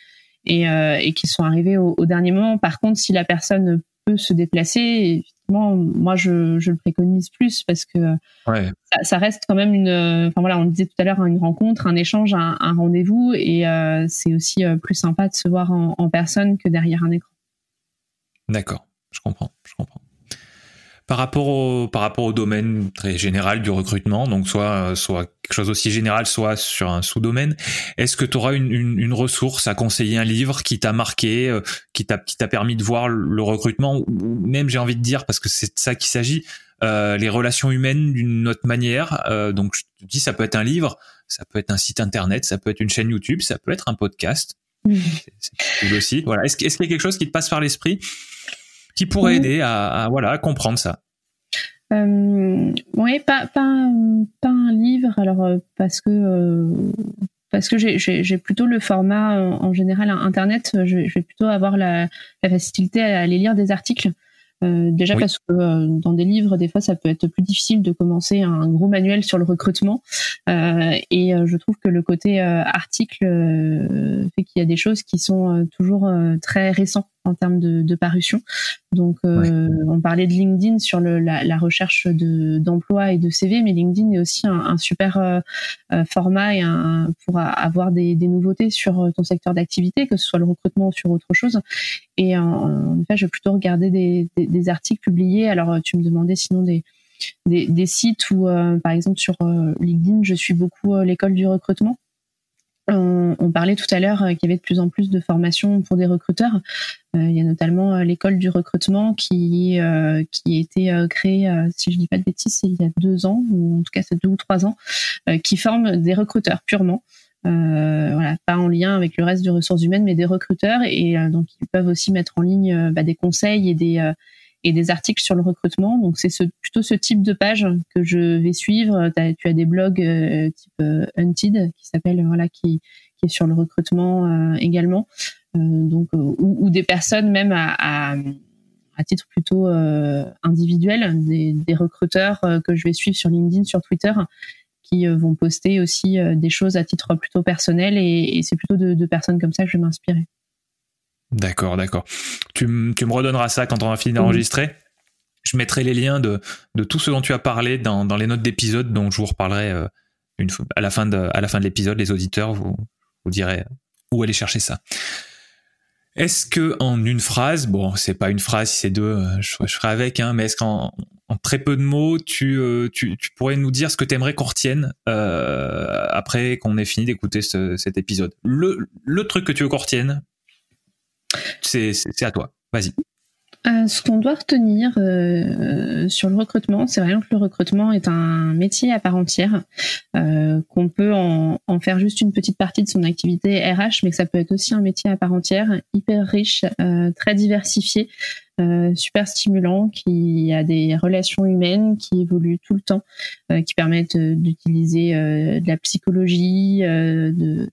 et, euh, et qui sont arrivés au, au, dernier moment. Par contre, si la personne peut se déplacer, moi je, je le préconise plus parce que ouais. ça, ça, reste quand même une. Enfin voilà, on disait tout à l'heure une rencontre, un échange, un, un rendez-vous, et euh, c'est aussi euh, plus sympa de se voir en, en personne que derrière un écran. D'accord, je comprends, je comprends par rapport au par rapport au domaine très général du recrutement, donc soit soit quelque chose aussi général, soit sur un sous-domaine. Est-ce que tu auras une, une, une, ressource à conseiller, un livre qui t'a marqué, euh, qui t'a qui t'a permis de voir le recrutement, ou même j'ai envie de dire parce que c'est de ça qu'il s'agit, euh, les relations humaines d'une autre manière. Euh, donc je te dis, ça peut être un livre, ça peut être un site internet, ça peut être une chaîne YouTube, ça peut être un podcast. Mmh. C'est cool aussi. Voilà. Est-ce est-ce qu'il y a quelque chose qui te passe par l'esprit? Qui pourrait aider à, voilà comprendre ça euh, oui, pas, pas, pas un livre, alors euh, parce que euh, parce que j'ai plutôt le format en général internet, je, vais plutôt avoir la, la, facilité à aller lire des articles. Euh, déjà parce que euh, dans des livres, des fois, ça peut être plus difficile de commencer un gros manuel sur le recrutement. Euh, et je trouve que le côté article fait qu'il y a des choses qui sont toujours très récentes en termes de, de parution. Donc, on parlait de LinkedIn sur le, la, la, recherche de, d'emploi et de CV, mais LinkedIn est aussi un, un super format et un, pour avoir des, des, nouveautés sur ton secteur d'activité, que ce soit le recrutement ou sur autre chose. Et en, en effet, je vais plutôt regarder des, des des articles publiés. Alors, euh, tu me demandais sinon des, des, sites où, euh, par exemple, sur euh, LinkedIn, je suis beaucoup l'école du recrutement. On, parlait tout à l'heure qu'il y avait de plus en plus de formations pour des recruteurs. il y a notamment l'école du recrutement qui, qui a été créée, si je ne dis pas de bêtises, il y a deux ans, ou en tout cas c'est deux ou trois ans, qui forme des recruteurs purement. voilà, pas en lien avec le reste des ressources humaines, mais des recruteurs et donc ils peuvent aussi mettre en ligne bah, des conseils et des et des articles sur le recrutement. Donc c'est ce, plutôt ce type de page que je vais suivre. tu as des blogs euh, type euh, Hunted qui s'appelle voilà qui, qui est sur le recrutement euh, également. donc ou, ou, des personnes même à, à, à titre plutôt individuel, des, des recruteurs que je vais suivre sur LinkedIn, sur Twitter qui vont poster aussi des choses à titre plutôt personnel et, et c'est plutôt de, de personnes comme ça que je vais m'inspirer. D'accord, d'accord. Tu, tu, me redonneras ça quand on a fini d'enregistrer. Je mettrai les liens de, de, tout ce dont tu as parlé dans, dans les notes d'épisode, dont je vous reparlerai euh, une, à la fin de, à la fin de l'épisode. Les auditeurs vous, vous direz où aller chercher ça. Est-ce que en une phrase, bon, c'est pas une phrase, si c'est deux, euh, je, je, ferai avec, hein, mais est-ce qu'en en très peu de mots, tu, euh, tu, tu pourrais nous dire ce que tu aimerais qu'on retienne euh, après qu'on ait fini d'écouter ce, cet épisode? Le, le truc que tu veux qu'on retienne c'est à toi. Vas-y. Euh, ce qu'on doit retenir euh, sur le recrutement, c'est vraiment que le recrutement est un métier à part entière, euh, qu'on peut en, en, faire juste une petite partie de son activité RH, mais que ça peut être aussi un métier à part entière, hyper riche, très diversifié, super stimulant, qui a des relations humaines qui évoluent tout le temps, qui permettent d'utiliser de la psychologie, de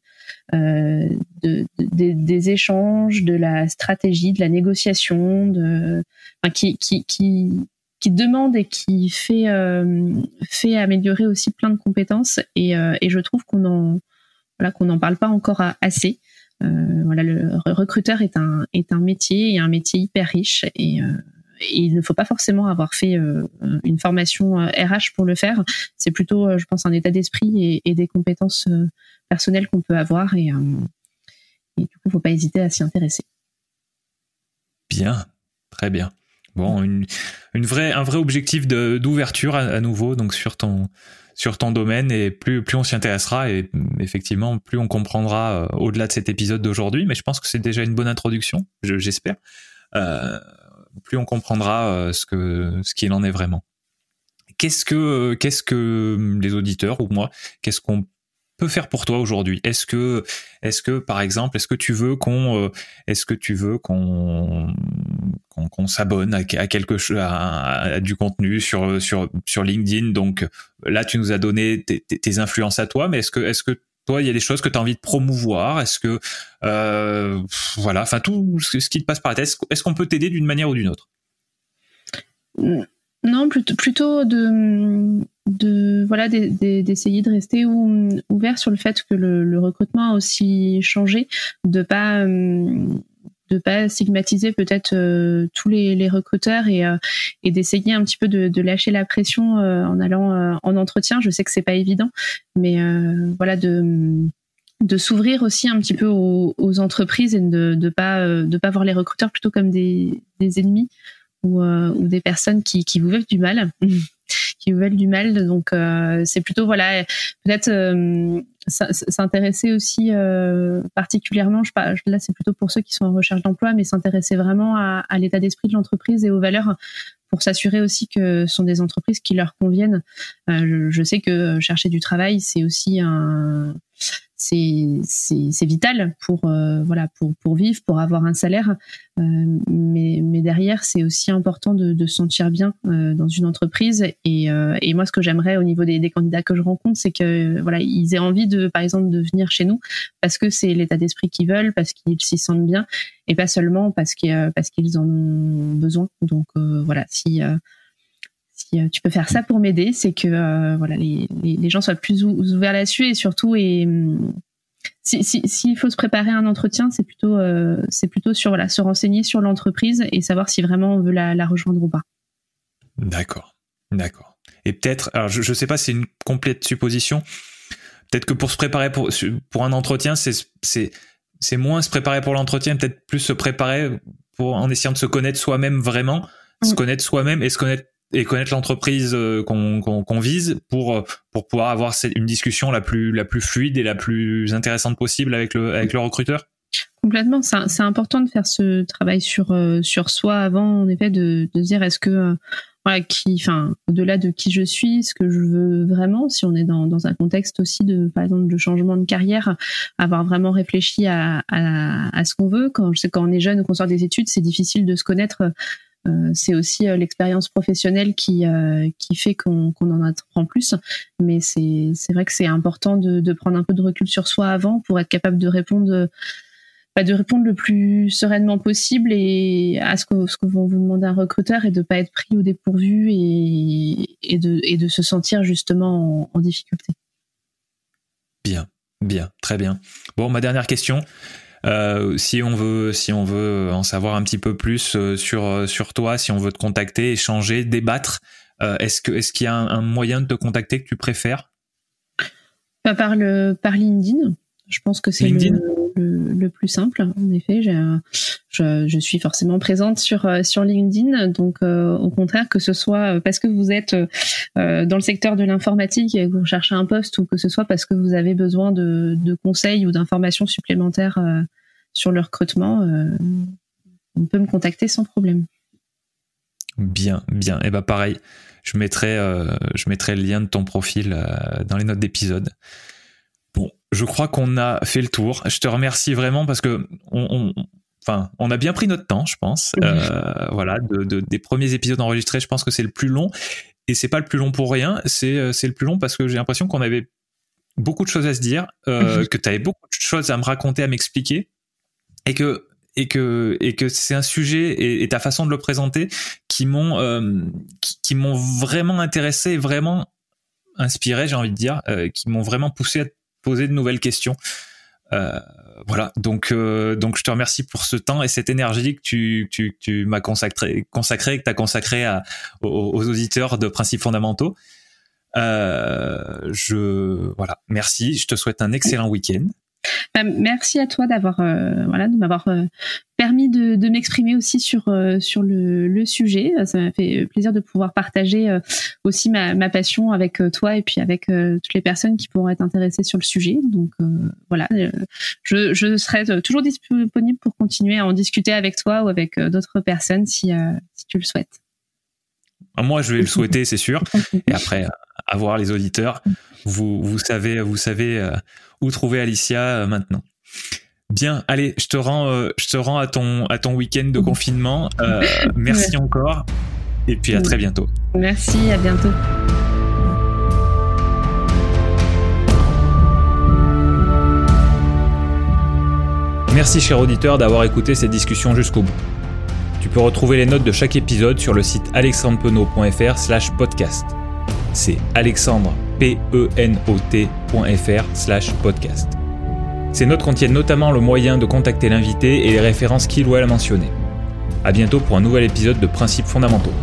de, des échanges, de la stratégie, de la négociation, qui, demande et qui fait, euh, fait améliorer aussi plein de compétences. Et, euh, je trouve qu'on voilà, n'en parle pas encore assez. Euh, voilà, le recruteur est un est un métier et un métier hyper riche euh, et il ne faut pas forcément avoir fait une formation RH pour le faire. C'est plutôt, je pense, un état d'esprit et, des compétences personnel qu'on peut avoir et, euh, du coup, il faut pas hésiter à s'y intéresser. Bien, très bien. Bon, une, vraie, un vrai objectif d'ouverture à, nouveau donc sur ton sur ton domaine et plus plus on s'y intéressera et effectivement plus on comprendra euh, au-delà de cet épisode d'aujourd'hui. Mais je pense que c'est déjà une bonne introduction, j'espère. Euh, plus on comprendra euh, ce que ce qu'il en est vraiment. Qu'est-ce que qu'est-ce que les auditeurs ou moi, qu'est-ce qu'on peut faire pour toi aujourd'hui? Est-ce que, est-ce que, par exemple, est-ce que tu veux qu'on, euh, est-ce que tu veux qu'on qu'on s'abonne à, quelque chose, à, du contenu sur sur sur LinkedIn? Donc là, tu nous as donné tes, tes influences à toi, mais est-ce que est-ce que toi, il y a des choses que tu as envie de promouvoir. Est-ce que euh, voilà, enfin tout ce qui te passe par la tête, est-ce qu'on peut t'aider d'une manière ou d'une autre? Non, plutôt, de, voilà d'essayer de rester ouvert sur le fait que le, recrutement a aussi changé, de pas euh, de pas stigmatiser peut-être euh, tous les, recruteurs et, euh, et d'essayer un petit peu de, lâcher la pression euh, en allant en entretien. Je sais que c'est pas évident, mais voilà de s'ouvrir aussi un petit peu aux, entreprises et de de pas de pas voir les recruteurs plutôt comme des, ennemis ou, des personnes qui, qui vous veulent du mal. qui veulent du mal. Donc c'est plutôt voilà peut-être s'intéresser aussi euh, particulièrement. Je, là c'est plutôt pour ceux qui sont en recherche d'emploi, mais s'intéresser vraiment à, à l'état d'esprit de l'entreprise et aux valeurs pour s'assurer aussi que ce sont des entreprises qui leur conviennent. Euh, je, sais que chercher du travail, c'est aussi un, c'est vital pour euh, voilà pour pour vivre, pour avoir un salaire. Euh, mais mais derrière, c'est aussi important de, se sentir bien dans une entreprise. Et et moi, ce que j'aimerais au niveau des, des candidats que je rencontre, c'est que voilà, ils aient envie de par exemple de venir chez nous parce que c'est l'état d'esprit qu'ils veulent, parce qu'ils s'y sentent bien et pas seulement parce qu'ils parce qu'ils en ont besoin. Donc voilà si euh, si euh, tu peux faire ça pour m'aider, c'est que euh, voilà les, les, gens soient plus ouverts là-dessus et surtout et hum, s'il si, faut se préparer à un entretien, c'est plutôt c'est plutôt sur voilà se renseigner sur l'entreprise et savoir si vraiment on veut la, la rejoindre ou pas. D'accord, d'accord. Et peut-être, alors je ne sais pas, c'est une complète supposition. Peut-être que pour se préparer pour pour un entretien, c'est c'est moins se préparer pour l'entretien, peut-être plus se préparer pour en essayant de se connaître soi-même vraiment se mm. connaître soi-même et se connaître et connaître l'entreprise euh, qu'on vise pour euh, pour pouvoir avoir une discussion la plus la plus fluide et la plus intéressante possible avec le avec le recruteur. Complètement, c'est important de faire ce travail sur euh, sur soi avant en effet de, de dire est-ce que voilà, qui, enfin, au-delà de qui je suis, ce que je veux vraiment, si on est dans, dans un contexte aussi de, par exemple, de changement de carrière, avoir vraiment réfléchi à, à, ce qu'on veut. Quand quand on est jeune ou qu'on sort des études, c'est difficile de se connaître c'est aussi euh, l'expérience professionnelle qui euh, qui fait qu'on en apprend plus. Mais c'est vrai que c'est important de, de prendre un peu de recul sur soi avant pour être capable de répondre bah, de répondre le plus sereinement possible et à ce que, ce que vont vous demander un recruteur et de pas être pris au dépourvu et, et, de, et de se sentir justement en, en difficulté. Bien, bien, très bien. Bon, ma dernière question. Euh, si on veut, si on veut en savoir un petit peu plus euh, sur euh, sur toi, si on veut te contacter, échanger, débattre, est-ce que est-ce qu'il y a un, moyen de te contacter que tu préfères? Pas par le par LinkedIn. Je pense que c'est le, le, plus simple. En effet, je, je, suis forcément présente sur sur LinkedIn, donc au contraire que ce soit parce que vous êtes dans le secteur de l'informatique et que vous cherchez un poste, ou que ce soit parce que vous avez besoin de, conseils ou d'informations supplémentaires sur le recrutement, euh, on peut me contacter sans problème. Bien, bien. Et bah pareil, je mettrai, euh, je mettrai le lien de ton profil euh, dans les notes d'épisode. Je crois qu'on a fait le tour. Je te remercie vraiment parce que on, enfin, on a bien pris notre temps, je pense. voilà, de, des premiers épisodes enregistrés, je pense que c'est le plus long. Et c'est pas le plus long pour rien, c'est c'est le plus long parce que j'ai l'impression qu'on avait beaucoup de choses à se dire, que tu avais beaucoup de choses à me raconter, à m'expliquer et que et que et que c'est un sujet et, ta façon de le présenter qui m'ont euh, qui, m'ont vraiment intéressé vraiment inspiré j'ai envie de dire euh, qui m'ont vraiment poussé à poser de nouvelles questions. Euh, voilà. Donc donc je te remercie pour ce temps et cette énergie que tu tu, tu m'as consacré consacré que tu as consacré à, aux, aux, auditeurs de principes fondamentaux. Je voilà. Merci. Je te souhaite un excellent week-end bah, merci à toi d'avoir euh, voilà de m'avoir euh, permis de, m'exprimer aussi sur euh, sur le, le, sujet. Ça m'a fait plaisir de pouvoir partager aussi ma, ma, passion avec toi et puis avec toutes les personnes qui pourront être intéressées sur le sujet. Donc voilà, je, je serai toujours disponible pour continuer à en discuter avec toi ou avec d'autres personnes si si tu le souhaites. Moi, je vais le souhaiter, c'est sûr. Et après, à voir les auditeurs, vous, vous savez, vous savez où trouver Alicia euh, maintenant. Bien, allez, je te rends, euh, je te rends à ton, à ton week-end de confinement. Euh, merci encore. Et puis à très bientôt. Merci, à bientôt. Merci cher auditeur d'avoir écouté cette discussion jusqu'au bout. Tu peux retrouver les notes de chaque épisode sur le site alexandrepenot.fr slash podcast. C'est alexandrepenot.fr slash podcast. Ces notes contiennent notamment le moyen de contacter l'invité et les références qu'il ou elle a mentionnées. A bientôt pour un nouvel épisode de Principes fondamentaux.